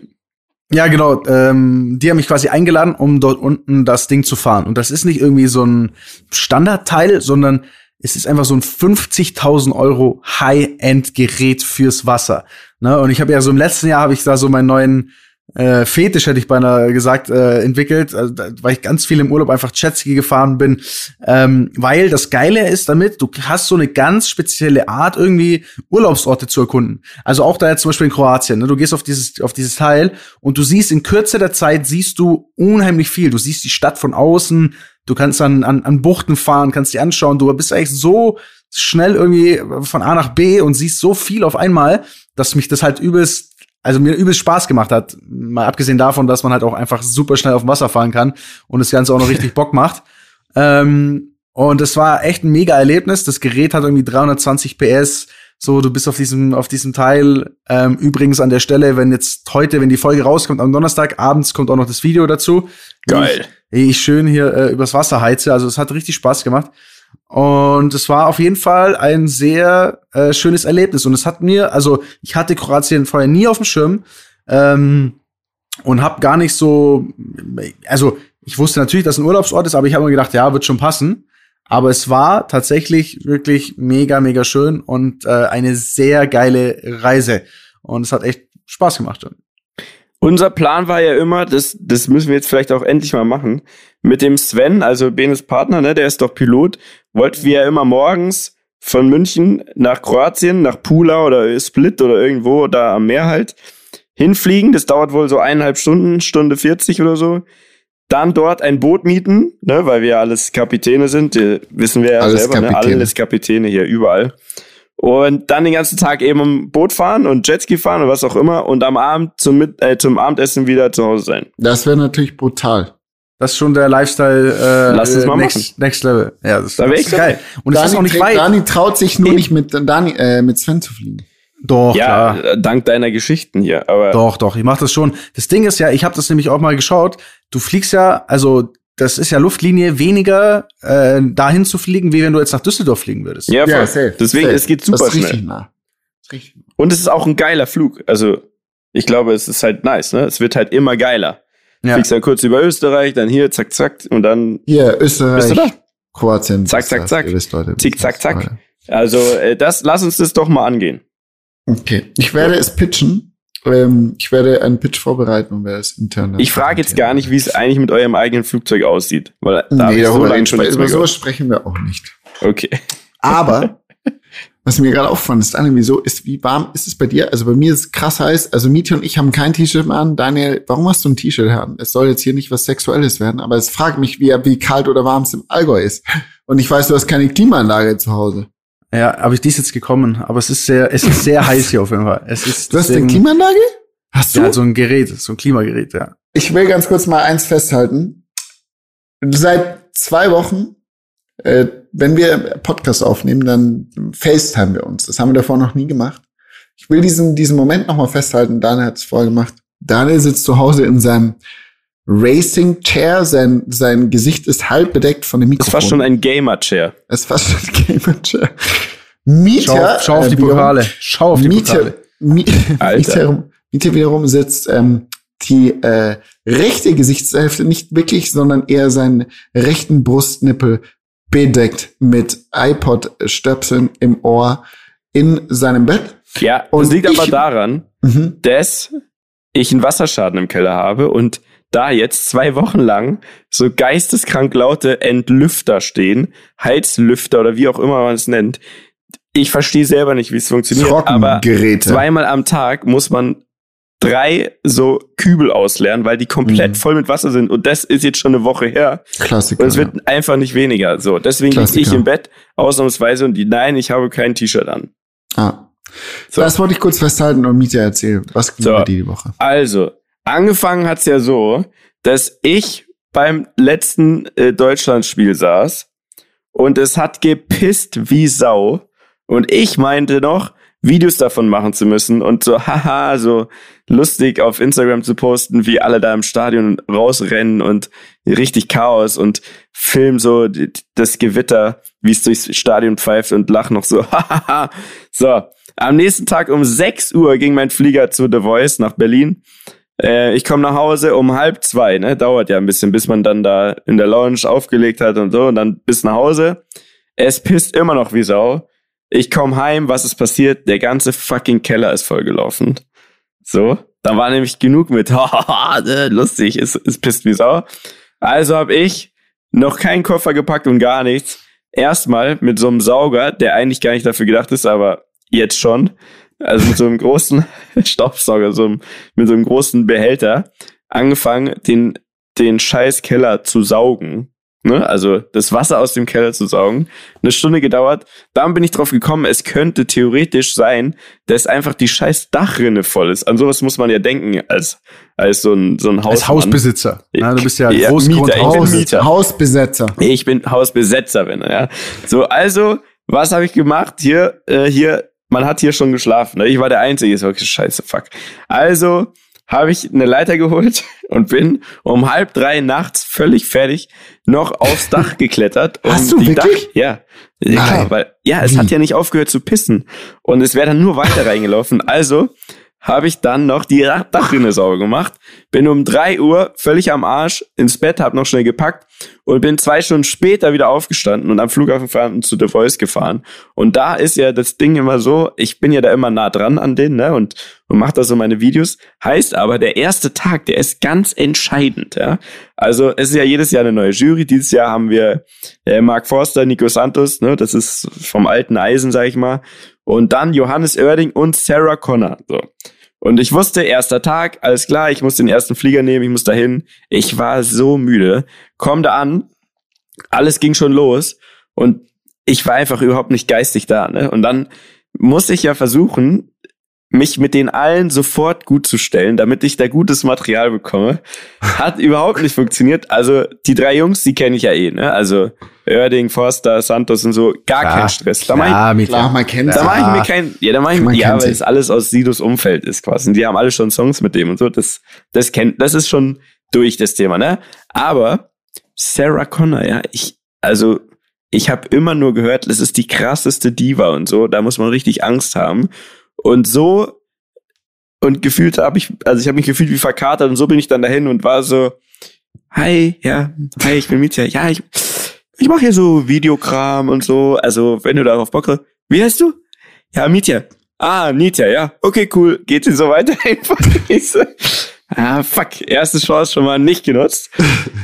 Ja, genau. Ähm, die haben mich quasi eingeladen, um dort unten das Ding zu fahren. Und das ist nicht irgendwie so ein Standardteil, sondern es ist einfach so ein 50.000 Euro High-End-Gerät fürs Wasser. Ne? Und ich habe ja so im letzten Jahr habe ich da so meinen neuen äh, Fetisch, hätte ich beinahe gesagt, äh, entwickelt, also, weil ich ganz viel im Urlaub einfach Jetski gefahren bin. Ähm, weil das Geile ist damit, du hast so eine ganz spezielle Art, irgendwie Urlaubsorte zu erkunden. Also auch da jetzt zum Beispiel in Kroatien, ne? du gehst auf dieses, auf dieses Teil und du siehst in Kürze der Zeit, siehst du unheimlich viel. Du siehst die Stadt von außen, du kannst an, an, an Buchten fahren, kannst die anschauen, du bist eigentlich so schnell irgendwie von A nach B und siehst so viel auf einmal, dass mich das halt übelst also mir übelst Spaß gemacht hat. Mal abgesehen davon, dass man halt auch einfach super schnell auf dem Wasser fahren kann und das Ganze auch noch richtig [laughs] Bock macht. Ähm, und es war echt ein mega Erlebnis. Das Gerät hat irgendwie 320 PS. So, du bist auf diesem, auf diesem Teil. Ähm, übrigens an der Stelle, wenn jetzt heute, wenn die Folge rauskommt, am Donnerstag abends kommt auch noch das Video dazu. Geil. Ich, ich schön hier äh, übers Wasser heize. Also es hat richtig Spaß gemacht. Und es war auf jeden Fall ein sehr äh, schönes Erlebnis. Und es hat mir, also ich hatte Kroatien vorher nie auf dem Schirm ähm, und habe gar nicht so, also ich wusste natürlich, dass ein Urlaubsort ist, aber ich habe mir gedacht, ja, wird schon passen. Aber es war tatsächlich wirklich mega, mega schön und äh, eine sehr geile Reise. Und es hat echt Spaß gemacht. Unser Plan war ja immer, das, das müssen wir jetzt vielleicht auch endlich mal machen, mit dem Sven, also Benes Partner, ne, der ist doch Pilot, wollten wir ja immer morgens von München nach Kroatien, nach Pula oder Split oder irgendwo da am Meer halt hinfliegen. Das dauert wohl so eineinhalb Stunden, Stunde 40 oder so. Dann dort ein Boot mieten, ne, weil wir ja alles Kapitäne sind, die wissen wir ja alles selber, ne, Kapitäne. ne, alles Kapitäne hier überall. Und dann den ganzen Tag eben im Boot fahren und Jetski fahren und was auch immer und am Abend zum, äh, zum Abendessen wieder zu Hause sein. Das wäre natürlich brutal. Das ist schon der Lifestyle äh, Lass uns mal next, machen. next Level. Ja, das, da das ist geil. Und Dani, ist auch nicht weit. Dani traut sich nur nicht mit Dani, äh, mit Sven zu fliegen. Doch, ja, klar. dank deiner Geschichten hier. Aber doch, doch, ich mach das schon. Das Ding ist ja, ich habe das nämlich auch mal geschaut. Du fliegst ja, also das ist ja Luftlinie weniger äh, dahin zu fliegen, wie wenn du jetzt nach Düsseldorf fliegen würdest. Ja, voll. ja safe, Deswegen, safe. es geht super das schnell. Nah. Und es ist auch ein geiler Flug. Also, ich glaube, es ist halt nice, ne? Es wird halt immer geiler. Ja. Fliegst dann kurz über Österreich, dann hier, zack, zack, und dann. Hier, Österreich. Bist du da? Kroatien. Zack, zack, zack. Zick, zack, zack. Also, äh, das, lass uns das doch mal angehen. Okay. Ich werde es pitchen. Ähm, ich werde einen Pitch vorbereiten und werde es intern. Ich frage jetzt gar nicht, wie es eigentlich mit eurem eigenen Flugzeug aussieht. Weil da nee, so lange schon über sowas sprechen wir auch nicht. Okay. Aber, [laughs] was mir gerade auffand, ist, Daniel, wieso ist, wie warm ist es bei dir? Also bei mir ist es krass heiß. Also Mietje und ich haben kein T-Shirt mehr an. Daniel, warum hast du ein T-Shirt an? Es soll jetzt hier nicht was Sexuelles werden, aber es fragt mich, wie, wie kalt oder warm es im Allgäu ist. Und ich weiß, du hast keine Klimaanlage zu Hause. Ja, aber die ist jetzt gekommen. Aber es ist sehr, es ist sehr heiß hier auf jeden Fall. Es ist du hast eine Klimaanlage? Hast du? Ja, so ein Gerät, so ein Klimagerät, ja. Ich will ganz kurz mal eins festhalten. Seit zwei Wochen, äh, wenn wir Podcast aufnehmen, dann FaceTime wir uns. Das haben wir davor noch nie gemacht. Ich will diesen, diesen Moment nochmal festhalten. Daniel hat es vorher gemacht. Daniel sitzt zu Hause in seinem Racing Chair. Sein, sein Gesicht ist halb bedeckt von dem Mikrofon. Es war schon ein Gamer Chair. Es war schon ein Gamer Chair. Mieter. Schau, schau auf die äh, Pokale. Schau auf die Mieter, Pokale. Alter. Mieter wiederum sitzt ähm, die äh, rechte Gesichtshälfte nicht wirklich, sondern eher seinen rechten Brustnippel bedeckt mit iPod-Stöpseln im Ohr in seinem Bett. Ja, und das liegt ich, aber daran, mhm. dass ich einen Wasserschaden im Keller habe und da jetzt zwei Wochen lang so geisteskrank laute Entlüfter stehen, Heizlüfter oder wie auch immer man es nennt. Ich verstehe selber nicht, wie es funktioniert, aber zweimal am Tag muss man drei so Kübel ausleeren, weil die komplett mhm. voll mit Wasser sind und das ist jetzt schon eine Woche her. Klassiker. Und es wird ja. einfach nicht weniger. So, deswegen liege ich im Bett ausnahmsweise und die nein, ich habe kein T-Shirt an. Ah. So. Das wollte ich kurz festhalten und Mietja erzählen. Was ging so, bei dir die Woche? Also, Angefangen hat's ja so, dass ich beim letzten äh, Deutschlandspiel saß und es hat gepisst wie Sau. Und ich meinte noch, Videos davon machen zu müssen und so, [laughs] haha, so lustig auf Instagram zu posten, wie alle da im Stadion rausrennen und richtig Chaos und film so das Gewitter, wie es durchs Stadion pfeift und lach noch so, [laughs] hahaha. so, am nächsten Tag um 6 Uhr ging mein Flieger zu The Voice nach Berlin äh, ich komme nach Hause um halb zwei, ne? Dauert ja ein bisschen, bis man dann da in der Lounge aufgelegt hat und so und dann bis nach Hause. Es pisst immer noch wie Sau. Ich komme heim, was ist passiert? Der ganze fucking Keller ist vollgelaufen. So, da war nämlich genug mit, [laughs] lustig, es, es pisst wie Sau. Also habe ich noch keinen Koffer gepackt und gar nichts. Erstmal mit so einem Sauger, der eigentlich gar nicht dafür gedacht ist, aber jetzt schon, also mit so einem großen [laughs] Staubsauger, so einem, mit so einem großen Behälter, angefangen, den, den scheiß Keller zu saugen. Ne? Also das Wasser aus dem Keller zu saugen. Eine Stunde gedauert. Dann bin ich drauf gekommen, es könnte theoretisch sein, dass einfach die scheiß Dachrinne voll ist. An sowas muss man ja denken als, als so ein, so ein Haus. Als Hausbesitzer. Na, du bist ja, ja Mieter. Ich bin Mieter. Hausbesetzer. Ich bin Hausbesetzer, wenn ja. So, also, was habe ich gemacht? Hier, äh, hier man hat hier schon geschlafen. Ne? Ich war der Einzige, ist wirklich scheiße, fuck. Also habe ich eine Leiter geholt [laughs] und bin um halb drei nachts völlig fertig noch aufs Dach [laughs] geklettert. Hast du wirklich? Dach, ja, Nein. weil ja, es Wie? hat ja nicht aufgehört zu pissen und es wäre dann nur weiter reingelaufen. Also habe ich dann noch die Dachrinne sauber gemacht, bin um drei Uhr völlig am Arsch ins Bett, habe noch schnell gepackt und bin zwei Stunden später wieder aufgestanden und am Flughafen fahren zu The Voice gefahren. Und da ist ja das Ding immer so, ich bin ja da immer nah dran an denen, ne, und, und mach da so meine Videos. Heißt aber, der erste Tag, der ist ganz entscheidend, ja. Also es ist ja jedes Jahr eine neue Jury. Dieses Jahr haben wir äh, Mark Forster, Nico Santos, ne, das ist vom alten Eisen, sag ich mal. Und dann Johannes Oerding und Sarah Connor. So. Und ich wusste, erster Tag, alles klar, ich muss den ersten Flieger nehmen, ich muss dahin. Ich war so müde. Komm da an, alles ging schon los und ich war einfach überhaupt nicht geistig da. Ne? Und dann muss ich ja versuchen, mich mit den allen sofort gut zu stellen, damit ich da gutes Material bekomme. Hat [laughs] überhaupt nicht funktioniert. Also die drei Jungs, die kenne ich ja eh, ne? Also Oerding, Forster, Santos und so, gar klar, kein Stress. Da klar, ich, klar, man kennt Da mache ich mir kein, ja, da mache ich, mir, ja, weil es alles aus Sidos Umfeld ist quasi. Und die haben alle schon Songs mit dem und so. Das, das kennt, das ist schon durch das Thema, ne? Aber Sarah Connor, ja, ich, also ich habe immer nur gehört, das ist die krasseste Diva und so, da muss man richtig Angst haben. Und so und gefühlt habe ich, also ich habe mich gefühlt wie verkatert und so bin ich dann dahin und war so, hi, ja, hi, ich bin Mietja, ja, ich, ich mache hier so Videokram und so, also wenn du darauf Bock hast, wie heißt du? Ja, Mietja. Ah, Mietja, ja, okay, cool, geht sie so weiter [laughs] einfach. ah, fuck, erste Chance schon mal nicht genutzt.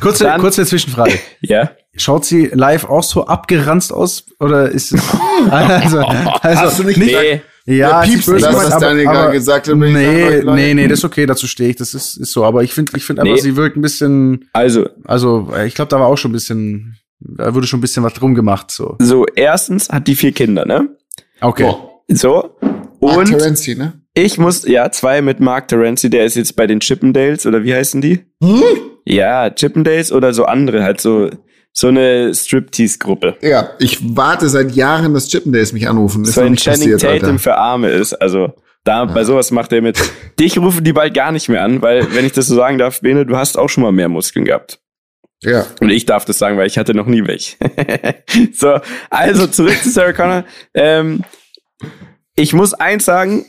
kurze, dann, kurze Zwischenfrage. [laughs] ja. Schaut sie live auch so abgeranzt aus oder ist es [laughs] also, also Hast du nicht nee. Ja, ja piepst, das, was Daniel gerade gesagt hat. Nee, nee, nee, das ist okay, dazu stehe ich, das ist, ist so. Aber ich finde, ich finde nee. aber, sie wirkt ein bisschen. Also. Also, ich glaube, da war auch schon ein bisschen, da wurde schon ein bisschen was drum gemacht, so. So, erstens hat die vier Kinder, ne? Okay. So. Und Mark Terenzi, ne? ich muss, ja, zwei mit Mark Terenzi, der ist jetzt bei den Chippendales, oder wie heißen die? Hm? Ja, Chippendales oder so andere, halt so so eine Striptease-Gruppe. Ja, ich warte seit Jahren, dass Chippendales mich anrufen. Ist so ein Channing Tatum Alter. für Arme ist. Also da ja. bei sowas macht er mit. [laughs] Dich rufen die bald gar nicht mehr an, weil wenn ich das so sagen darf, Bene, du hast auch schon mal mehr Muskeln gehabt. Ja. Und ich darf das sagen, weil ich hatte noch nie welche. [laughs] so, also zurück zu Sarah Connor. Ähm, ich muss eins sagen,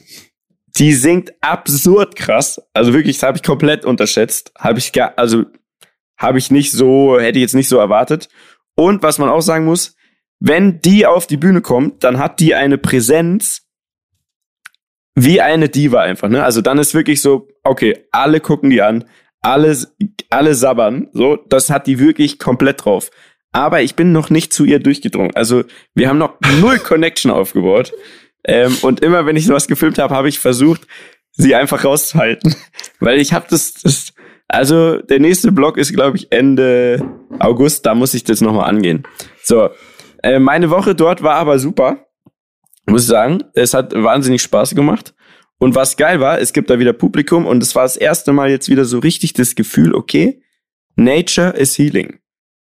die singt absurd krass. Also wirklich, das habe ich komplett unterschätzt. Habe ich gar, also habe ich nicht so, hätte ich jetzt nicht so erwartet. Und was man auch sagen muss, wenn die auf die Bühne kommt, dann hat die eine Präsenz wie eine Diva einfach, ne? Also dann ist wirklich so, okay, alle gucken die an, alle, alle sabbern, so, das hat die wirklich komplett drauf. Aber ich bin noch nicht zu ihr durchgedrungen. Also wir haben noch null Connection aufgebaut. Ähm, und immer wenn ich sowas gefilmt habe, habe ich versucht, sie einfach rauszuhalten. [laughs] Weil ich habe das, das, also der nächste Block ist, glaube ich, Ende August. Da muss ich das nochmal angehen. So, äh, meine Woche dort war aber super. Muss ich sagen. Es hat wahnsinnig Spaß gemacht. Und was geil war, es gibt da wieder Publikum und es war das erste Mal jetzt wieder so richtig das Gefühl, okay, Nature is healing.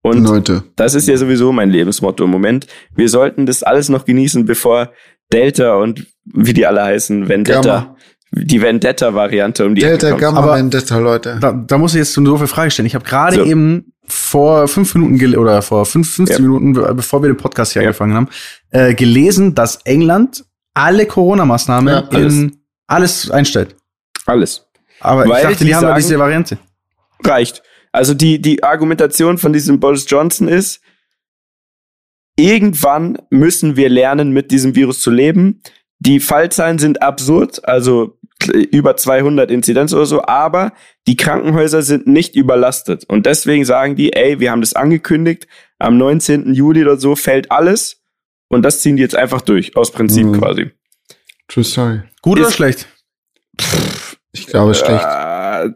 Und Leute. das ist ja sowieso mein Lebensmotto im Moment. Wir sollten das alles noch genießen, bevor Delta und wie die alle heißen, Vendetta, Gamma die Vendetta-Variante um die Delta Ecke Gamma Vendetta, Leute. Da, da muss ich jetzt so eine doofe Frage stellen. Ich habe gerade so. eben vor fünf Minuten oder vor fünf, 15 ja. Minuten, bevor wir den Podcast hier ja. angefangen haben, äh, gelesen, dass England alle Corona-Maßnahmen ja, alles. in alles einstellt. Alles. Aber Weil ich dachte, die, die haben sagen, diese Variante. Reicht. Also die, die Argumentation von diesem Boris Johnson ist, irgendwann müssen wir lernen, mit diesem Virus zu leben. Die Fallzahlen sind absurd, also über 200 Inzidenz oder so, aber die Krankenhäuser sind nicht überlastet. Und deswegen sagen die, ey, wir haben das angekündigt, am 19. Juli oder so fällt alles und das ziehen die jetzt einfach durch, aus Prinzip mhm. quasi. True story. Gut Ist, oder schlecht? ich glaube, schlecht. Äh,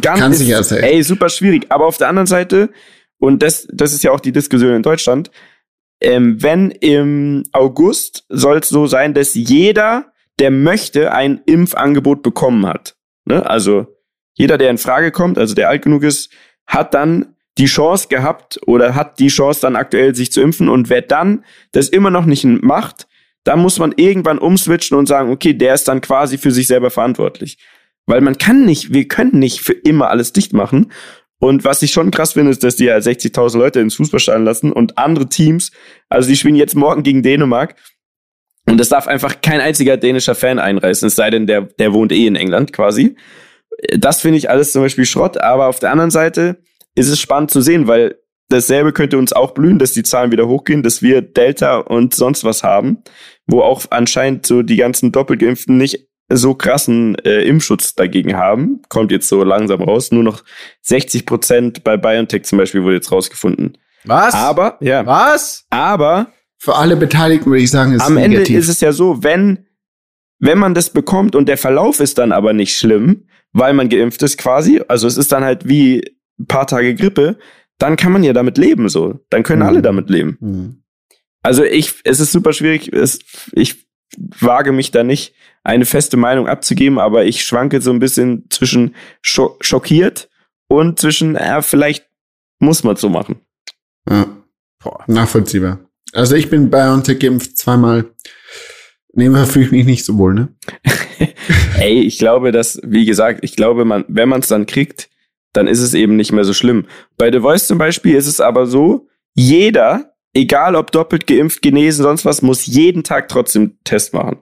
ganz Kann sich erzählen. Ey, super schwierig. Aber auf der anderen Seite, und das, das ist ja auch die Diskussion in Deutschland, ähm, wenn im August soll es so sein, dass jeder der möchte, ein Impfangebot bekommen hat. Ne? Also jeder, der in Frage kommt, also der alt genug ist, hat dann die Chance gehabt oder hat die Chance dann aktuell sich zu impfen und wer dann das immer noch nicht macht, dann muss man irgendwann umswitchen und sagen, okay, der ist dann quasi für sich selber verantwortlich. Weil man kann nicht, wir können nicht für immer alles dicht machen. Und was ich schon krass finde, ist, dass die ja 60.000 Leute ins Fußball lassen und andere Teams, also die spielen jetzt morgen gegen Dänemark und das darf einfach kein einziger dänischer Fan einreißen, es sei denn, der, der wohnt eh in England quasi. Das finde ich alles zum Beispiel Schrott, aber auf der anderen Seite ist es spannend zu sehen, weil dasselbe könnte uns auch blühen, dass die Zahlen wieder hochgehen, dass wir Delta und sonst was haben, wo auch anscheinend so die ganzen Doppelgeimpften nicht so krassen äh, Impfschutz dagegen haben. Kommt jetzt so langsam raus. Nur noch 60 Prozent bei BioNTech zum Beispiel wurde jetzt rausgefunden. Was? Aber, ja. Was? Aber für alle Beteiligten würde ich sagen, ist Am negativ. Ende ist es ja so, wenn, wenn man das bekommt und der Verlauf ist dann aber nicht schlimm, weil man geimpft ist quasi, also es ist dann halt wie ein paar Tage Grippe, dann kann man ja damit leben so. Dann können mhm. alle damit leben. Mhm. Also ich, es ist super schwierig, es, ich wage mich da nicht, eine feste Meinung abzugeben, aber ich schwanke so ein bisschen zwischen schockiert und zwischen, ja, vielleicht muss man so machen. Ja. Boah. Nachvollziehbar. Also ich bin BioNTech geimpft zweimal. Nehmen fühle ich mich nicht so wohl, ne? [laughs] Ey, ich glaube, dass, wie gesagt, ich glaube, man, wenn man es dann kriegt, dann ist es eben nicht mehr so schlimm. Bei The Voice zum Beispiel ist es aber so, jeder, egal ob doppelt geimpft, genesen, sonst was, muss jeden Tag trotzdem Test machen.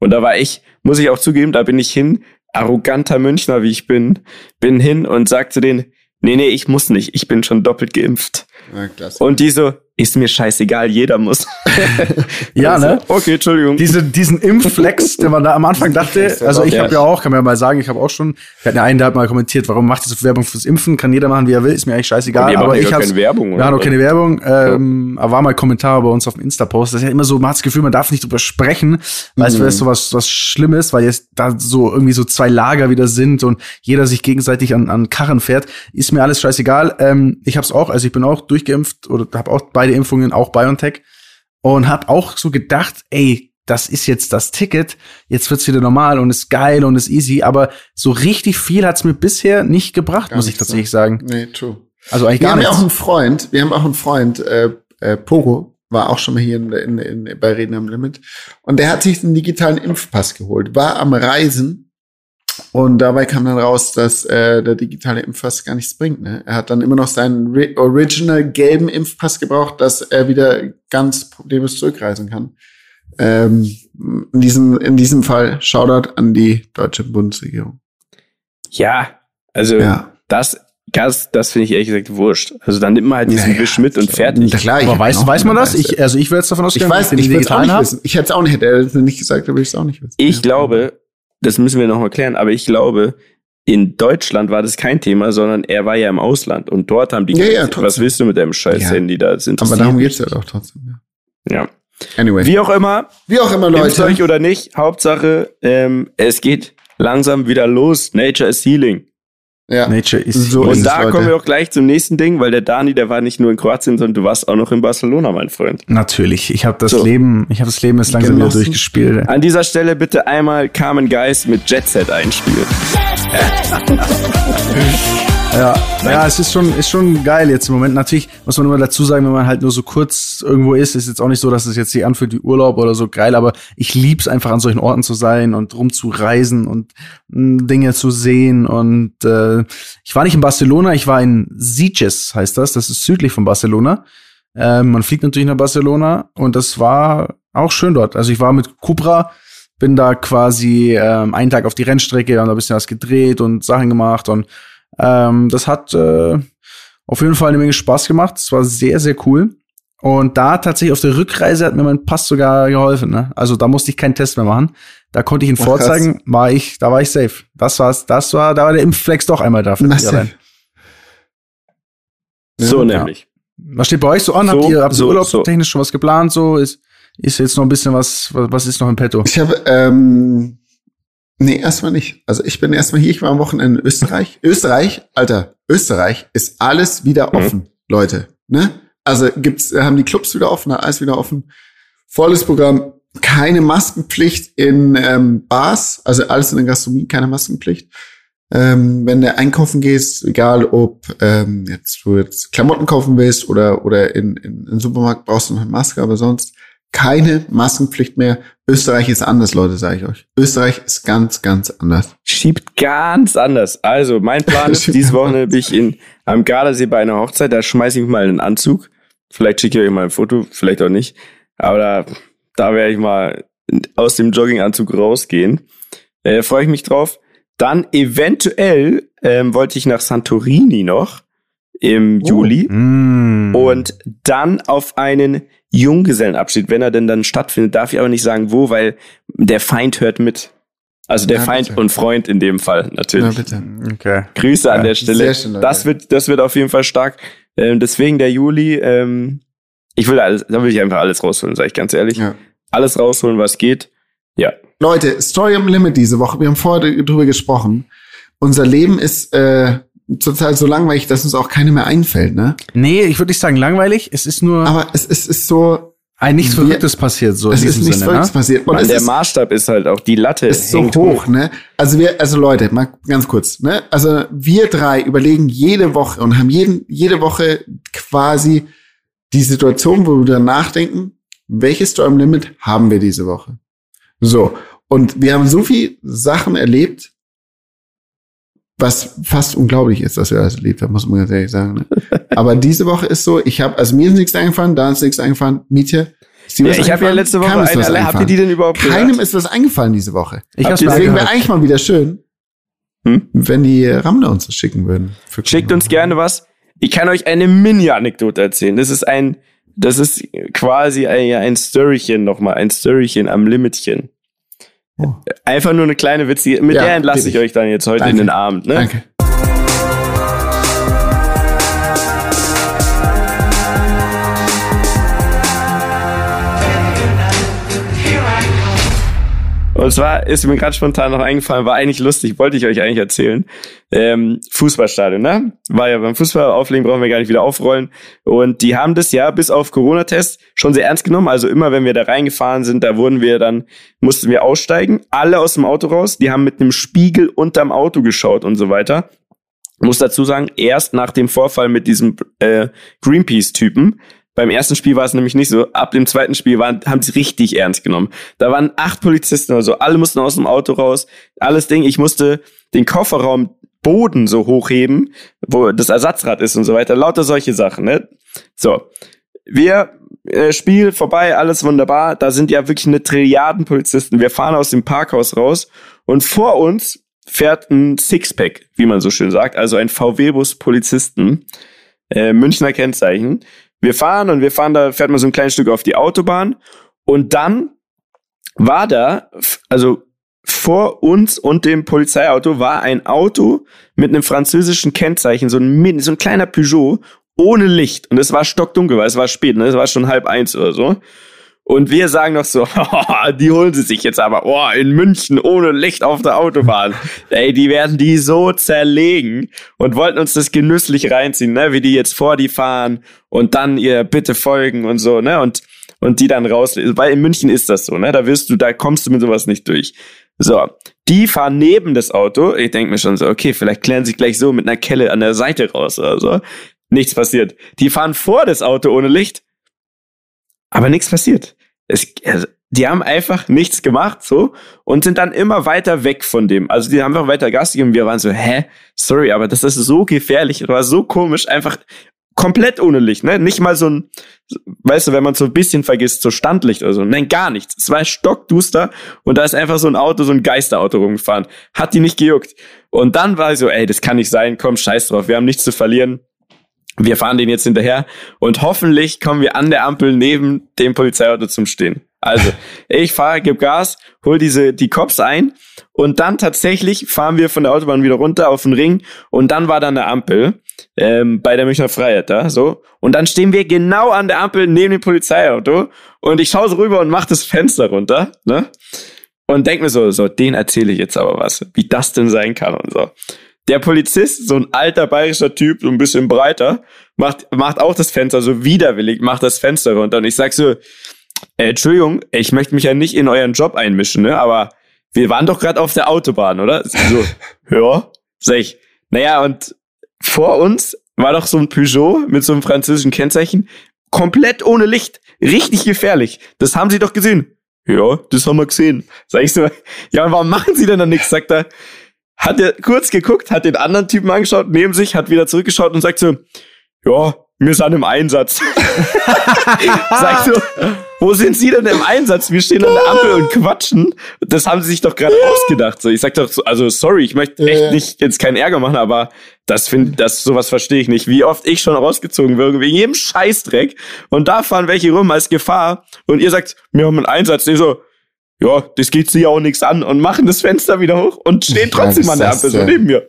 Und da war ich, muss ich auch zugeben, da bin ich hin, arroganter Münchner wie ich bin, bin hin und sagte denen, nee, nee, ich muss nicht, ich bin schon doppelt geimpft. Ja, und die so, ist mir scheißegal, jeder muss. [laughs] ja, also, ne? [laughs] Okay, Entschuldigung. Diese, diesen Impfflex, [laughs] den man da am Anfang dachte, also ich habe ja auch, kann man ja mal sagen, ich habe auch schon, wir hatten ja einen, der hat mal kommentiert, warum macht ihr so Werbung fürs Impfen? Kann jeder machen, wie er will, ist mir eigentlich scheißegal. Nee, aber ich habe keine Werbung. Ja, noch keine Werbung. Ähm, aber war mal Kommentar bei uns auf dem Insta-Post. Das ist ja immer so, man hat das Gefühl, man darf nicht drüber sprechen, weil es mhm. so was, was Schlimmes, weil jetzt da so irgendwie so zwei Lager wieder sind und jeder sich gegenseitig an, an Karren fährt. Ist mir alles scheißegal. Ähm, ich habe es auch, also ich bin auch durchgeimpft oder habe auch beide Impfungen, auch BioNTech. Und habe auch so gedacht, ey, das ist jetzt das Ticket, jetzt wird's wieder normal und ist geil und ist easy, aber so richtig viel hat's mir bisher nicht gebracht, gar muss ich tatsächlich so. sagen. Nee, true. Also eigentlich wir gar haben ja auch einen Freund, wir haben auch einen Freund, äh, äh, Pogo, war auch schon mal hier in, in, in, bei Reden am Limit. Und der hat sich den digitalen Impfpass geholt, war am Reisen und dabei kam dann raus, dass äh, der digitale Impfpass gar nichts bringt. Ne? Er hat dann immer noch seinen original gelben Impfpass gebraucht, dass er wieder ganz problemlos zurückreisen kann. Ähm, in, diesem, in diesem Fall Shoutout an die deutsche Bundesregierung. Ja, also ja. das das, das finde ich ehrlich gesagt wurscht. Also dann nimmt man halt diesen naja, Wisch mit und fertig. Na klar, aber weiß, weiß man das? Ich, also ich würde jetzt davon ausgehen, ich weiß, ich, ich auch nicht wissen. Ich hätte es auch nicht, hätte er nicht gesagt, aber ich es auch nicht wissen. Ich ja. glaube, das müssen wir nochmal klären, aber ich glaube, in Deutschland war das kein Thema, sondern er war ja im Ausland und dort haben die ja, ja, was willst du mit deinem scheiß ja. Handy da? Das aber darum geht's ja doch trotzdem. Ja. ja. Anyway. Wie auch immer. Wie auch immer, Leute. euch oder nicht. Hauptsache, ähm, es geht langsam wieder los. Nature is healing. Ja. Nature is so. Und da kommen wir auch gleich zum nächsten Ding, weil der Dani, der war nicht nur in Kroatien, sondern du warst auch noch in Barcelona, mein Freund. Natürlich. Ich habe das so. Leben, ich habe das Leben jetzt langsam wieder durchgespielt. An dieser Stelle bitte einmal Carmen Geist mit Jet Set einspielen. [laughs] Ja, ja, es ist schon, ist schon geil jetzt im Moment. Natürlich muss man immer dazu sagen, wenn man halt nur so kurz irgendwo ist, ist jetzt auch nicht so, dass es jetzt sich anfühlt wie Urlaub oder so geil, aber ich lieb's einfach an solchen Orten zu sein und rumzureisen und mh, hm, Dinge zu sehen. Und äh, ich war nicht in Barcelona, ich war in Sitges, heißt das. Das ist südlich von Barcelona. Äh, man fliegt natürlich nach Barcelona und das war auch schön dort. Also ich war mit Cupra, bin da quasi ähm, einen Tag auf die Rennstrecke, haben da ein bisschen was gedreht und Sachen gemacht und ähm, das hat äh, auf jeden Fall eine Menge Spaß gemacht. Es war sehr, sehr cool. Und da tatsächlich auf der Rückreise hat mir mein Pass sogar geholfen. Ne? Also da musste ich keinen Test mehr machen. Da konnte ich ihn Ach, vorzeigen, war ich, da war ich safe. Das war's, das war, da war der Impfflex doch einmal da. So ja. nämlich. Was steht bei euch so an? So, habt ihr, habt ihr so, urlaubstechnisch so. schon was geplant? So ist, ist jetzt noch ein bisschen was, was, was ist noch im Petto? Ich habe ähm, Nee, erstmal nicht. Also ich bin erstmal hier, ich war am Wochenende in Österreich. Österreich, Alter, Österreich ist alles wieder mhm. offen, mhm. Leute. Ne? Also gibt's, haben die Clubs wieder offen, alles wieder offen. Volles Programm, keine Maskenpflicht in ähm, Bars, also alles in der Gastronomie, keine Maskenpflicht. Ähm, wenn du einkaufen gehst, egal ob ähm, jetzt du jetzt Klamotten kaufen willst oder oder in, in, in den Supermarkt brauchst du noch eine Maske, aber sonst keine Maskenpflicht mehr. Österreich ist anders, Leute, sage ich euch. Österreich ist ganz, ganz anders. Schiebt ganz anders. Also, mein Plan [laughs] ist, diese Woche bin ich in, am Gardasee bei einer Hochzeit, da schmeiße ich mal einen Anzug. Vielleicht schicke ich euch mal ein Foto, vielleicht auch nicht. Aber da, da werde ich mal aus dem Jogginganzug rausgehen. Äh, Freue ich mich drauf. Dann eventuell ähm, wollte ich nach Santorini noch im oh. Juli mm. und dann auf einen Junggesellenabschied, wenn er denn dann stattfindet, darf ich aber nicht sagen, wo, weil der Feind hört mit. Also der ja, Feind bitte. und Freund in dem Fall natürlich. Ja, bitte. Okay. Grüße ja, an der Stelle. Schön, das wird, das wird auf jeden Fall stark. Ähm, deswegen der Juli. Ähm, ich will alles, da will ich einfach alles rausholen, sage ich ganz ehrlich. Ja. Alles rausholen, was geht. Ja. Leute, Story am Limit diese Woche. Wir haben vorher drüber gesprochen. Unser Leben ist äh, zurzeit so langweilig, dass uns auch keine mehr einfällt, ne? Nee, ich würde nicht sagen langweilig, es ist nur. Aber es, es ist so. Ein nichts Verrücktes passiert, so. Es ist nichts Sinne, Verrücktes ne? passiert. Und der ist, Maßstab ist halt auch, die Latte ist so hoch, hoch, ne? Also wir, also Leute, mal ganz kurz, ne? Also wir drei überlegen jede Woche und haben jeden, jede Woche quasi die Situation, wo wir dann nachdenken, welches Storm Limit haben wir diese Woche? So. Und wir haben so viel Sachen erlebt, was fast unglaublich ist, dass wir das erlebt haben, muss man ganz ehrlich sagen. Ne? [laughs] Aber diese Woche ist so, ich habe, also mir ist nichts eingefallen, da ist nichts eingefallen, Mietje. Ja, ich habe ja letzte Woche eine, alle, habt ihr die denn überhaupt Keinem gehört? ist was eingefallen diese Woche. Ich Deswegen wäre eigentlich mal wieder schön, hm? wenn die Ramler uns das schicken würden. Schickt uns gerne was. Ich kann euch eine Mini-Anekdote erzählen. Das ist ein, das ist quasi ein, ein Storychen nochmal, ein Storychen am Limitchen. Oh. Einfach nur eine kleine witzige, mit ja, der entlasse ich euch dann jetzt heute Danke. in den Abend. Ne? Danke. Und zwar ist mir gerade spontan noch eingefallen, war eigentlich lustig, wollte ich euch eigentlich erzählen. Ähm, Fußballstadion, ne? War ja beim Fußball auflegen, brauchen wir gar nicht wieder aufrollen. Und die haben das ja bis auf Corona-Test schon sehr ernst genommen. Also immer, wenn wir da reingefahren sind, da wurden wir dann, mussten wir aussteigen, alle aus dem Auto raus. Die haben mit einem Spiegel unterm Auto geschaut und so weiter. Muss dazu sagen, erst nach dem Vorfall mit diesem äh, Greenpeace-Typen beim ersten Spiel war es nämlich nicht so. Ab dem zweiten Spiel waren, haben sie richtig ernst genommen. Da waren acht Polizisten oder so. Alle mussten aus dem Auto raus. Alles Ding. Ich musste den Kofferraum Boden so hochheben, wo das Ersatzrad ist und so weiter. Lauter solche Sachen, ne? So. Wir, äh, Spiel vorbei, alles wunderbar. Da sind ja wirklich eine Trilliarden Polizisten. Wir fahren aus dem Parkhaus raus und vor uns fährt ein Sixpack, wie man so schön sagt. Also ein VW-Bus Polizisten. Äh, Münchner Kennzeichen. Wir fahren und wir fahren da, fährt man so ein kleines Stück auf die Autobahn und dann war da, also vor uns und dem Polizeiauto war ein Auto mit einem französischen Kennzeichen, so ein, so ein kleiner Peugeot ohne Licht. Und es war stockdunkel, weil es war spät, ne? Es war schon halb eins oder so. Und wir sagen noch so, [laughs] die holen sie sich jetzt aber, oh, in München ohne Licht auf der Autobahn. [laughs] Ey, die werden die so zerlegen und wollten uns das genüsslich reinziehen, ne, wie die jetzt vor die fahren und dann ihr bitte folgen und so, ne, und, und die dann raus, weil in München ist das so, ne, da wirst du, da kommst du mit sowas nicht durch. So, die fahren neben das Auto. Ich denke mir schon so, okay, vielleicht klären sich gleich so mit einer Kelle an der Seite raus oder so. Nichts passiert. Die fahren vor das Auto ohne Licht aber nichts passiert. Es, also, die haben einfach nichts gemacht, so, und sind dann immer weiter weg von dem. Also, die haben einfach weiter Gas gegeben. Wir waren so, hä? Sorry, aber das ist so gefährlich, das war so komisch, einfach komplett ohne Licht, ne? Nicht mal so ein, weißt du, wenn man so ein bisschen vergisst, so Standlicht oder so. Nein, gar nichts. Es war stockduster und da ist einfach so ein Auto, so ein Geisterauto rumgefahren. Hat die nicht gejuckt. Und dann war ich so, ey, das kann nicht sein, komm, scheiß drauf, wir haben nichts zu verlieren wir fahren den jetzt hinterher und hoffentlich kommen wir an der Ampel neben dem Polizeiauto zum Stehen. Also, [laughs] ich fahre, gib Gas, hol diese, die Cops ein und dann tatsächlich fahren wir von der Autobahn wieder runter auf den Ring und dann war da eine Ampel ähm, bei der Münchner Freiheit da, so. Und dann stehen wir genau an der Ampel neben dem Polizeiauto und ich schaue so rüber und mach das Fenster runter, ne? Und denk mir so, so, den erzähle ich jetzt aber was, wie das denn sein kann und so. Der Polizist, so ein alter bayerischer Typ, so ein bisschen breiter, macht, macht auch das Fenster so widerwillig, macht das Fenster runter. Und ich sag so, äh, Entschuldigung, ich möchte mich ja nicht in euren Job einmischen, ne? Aber wir waren doch gerade auf der Autobahn, oder? So, [laughs] ja, sag ich. Naja, und vor uns war doch so ein Peugeot mit so einem französischen Kennzeichen, komplett ohne Licht. Richtig gefährlich. Das haben sie doch gesehen. Ja, das haben wir gesehen. Sag ich so, ja, und warum machen sie denn dann nichts? Sagt er, hat er kurz geguckt, hat den anderen Typen angeschaut, neben sich, hat wieder zurückgeschaut und sagt so, ja, wir sind im Einsatz. [laughs] Sag so, wo sind Sie denn im Einsatz? Wir stehen an der Ampel und quatschen. Das haben Sie sich doch gerade ausgedacht. So, ich sag doch, so, also sorry, ich möchte echt nicht jetzt keinen Ärger machen, aber das finde, das sowas verstehe ich nicht. Wie oft ich schon rausgezogen würde wegen jedem Scheißdreck und da fahren welche rum als Gefahr und ihr sagt, wir haben einen Einsatz. Ich so, ja, das geht sie ja auch nichts an und machen das Fenster wieder hoch und stehen trotzdem an der Ampel so neben mir.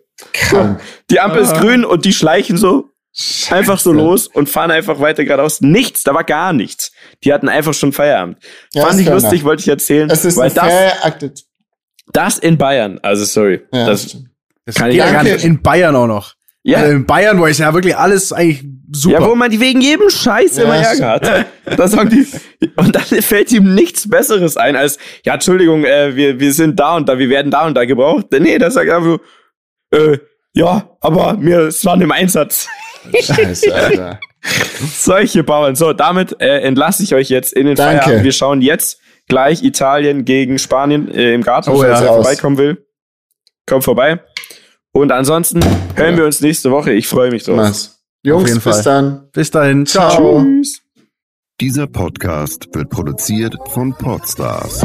So, die Ampel ist ah. grün und die schleichen so Scheiße. einfach so los und fahren einfach weiter geradeaus. Nichts, da war gar nichts. Die hatten einfach schon Feierabend. Ja, Fand ich lustig, wollte ich erzählen. Das ist weil das, das in Bayern, also sorry, ja, das, das kann ich ja gar nicht. In Bayern auch noch. Ja. Also in Bayern, wo ich ja wirklich alles eigentlich super. Ja, wo man die wegen jedem Scheiß ja, immer Ärger hat. da sagen die, und dann fällt ihm nichts Besseres ein als, ja, Entschuldigung, äh, wir, wir sind da und da, wir werden da und da gebraucht. Nee, das sagt einfach, äh, ja, aber wir waren im Einsatz. Scheiße, Alter. [laughs] Solche Bauern. So, damit äh, entlasse ich euch jetzt in den Danke. Feierabend. Wir schauen jetzt gleich Italien gegen Spanien äh, im Garten, oh, ja, ihr vorbeikommen will. Kommt vorbei. Und ansonsten hören ja. wir uns nächste Woche. Ich freue mich drauf. Was? Jungs, bis Fall. dann. Bis dahin. Ciao. Ciao. Tschüss. Dieser Podcast wird produziert von Podstars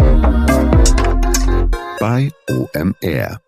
bei OMR.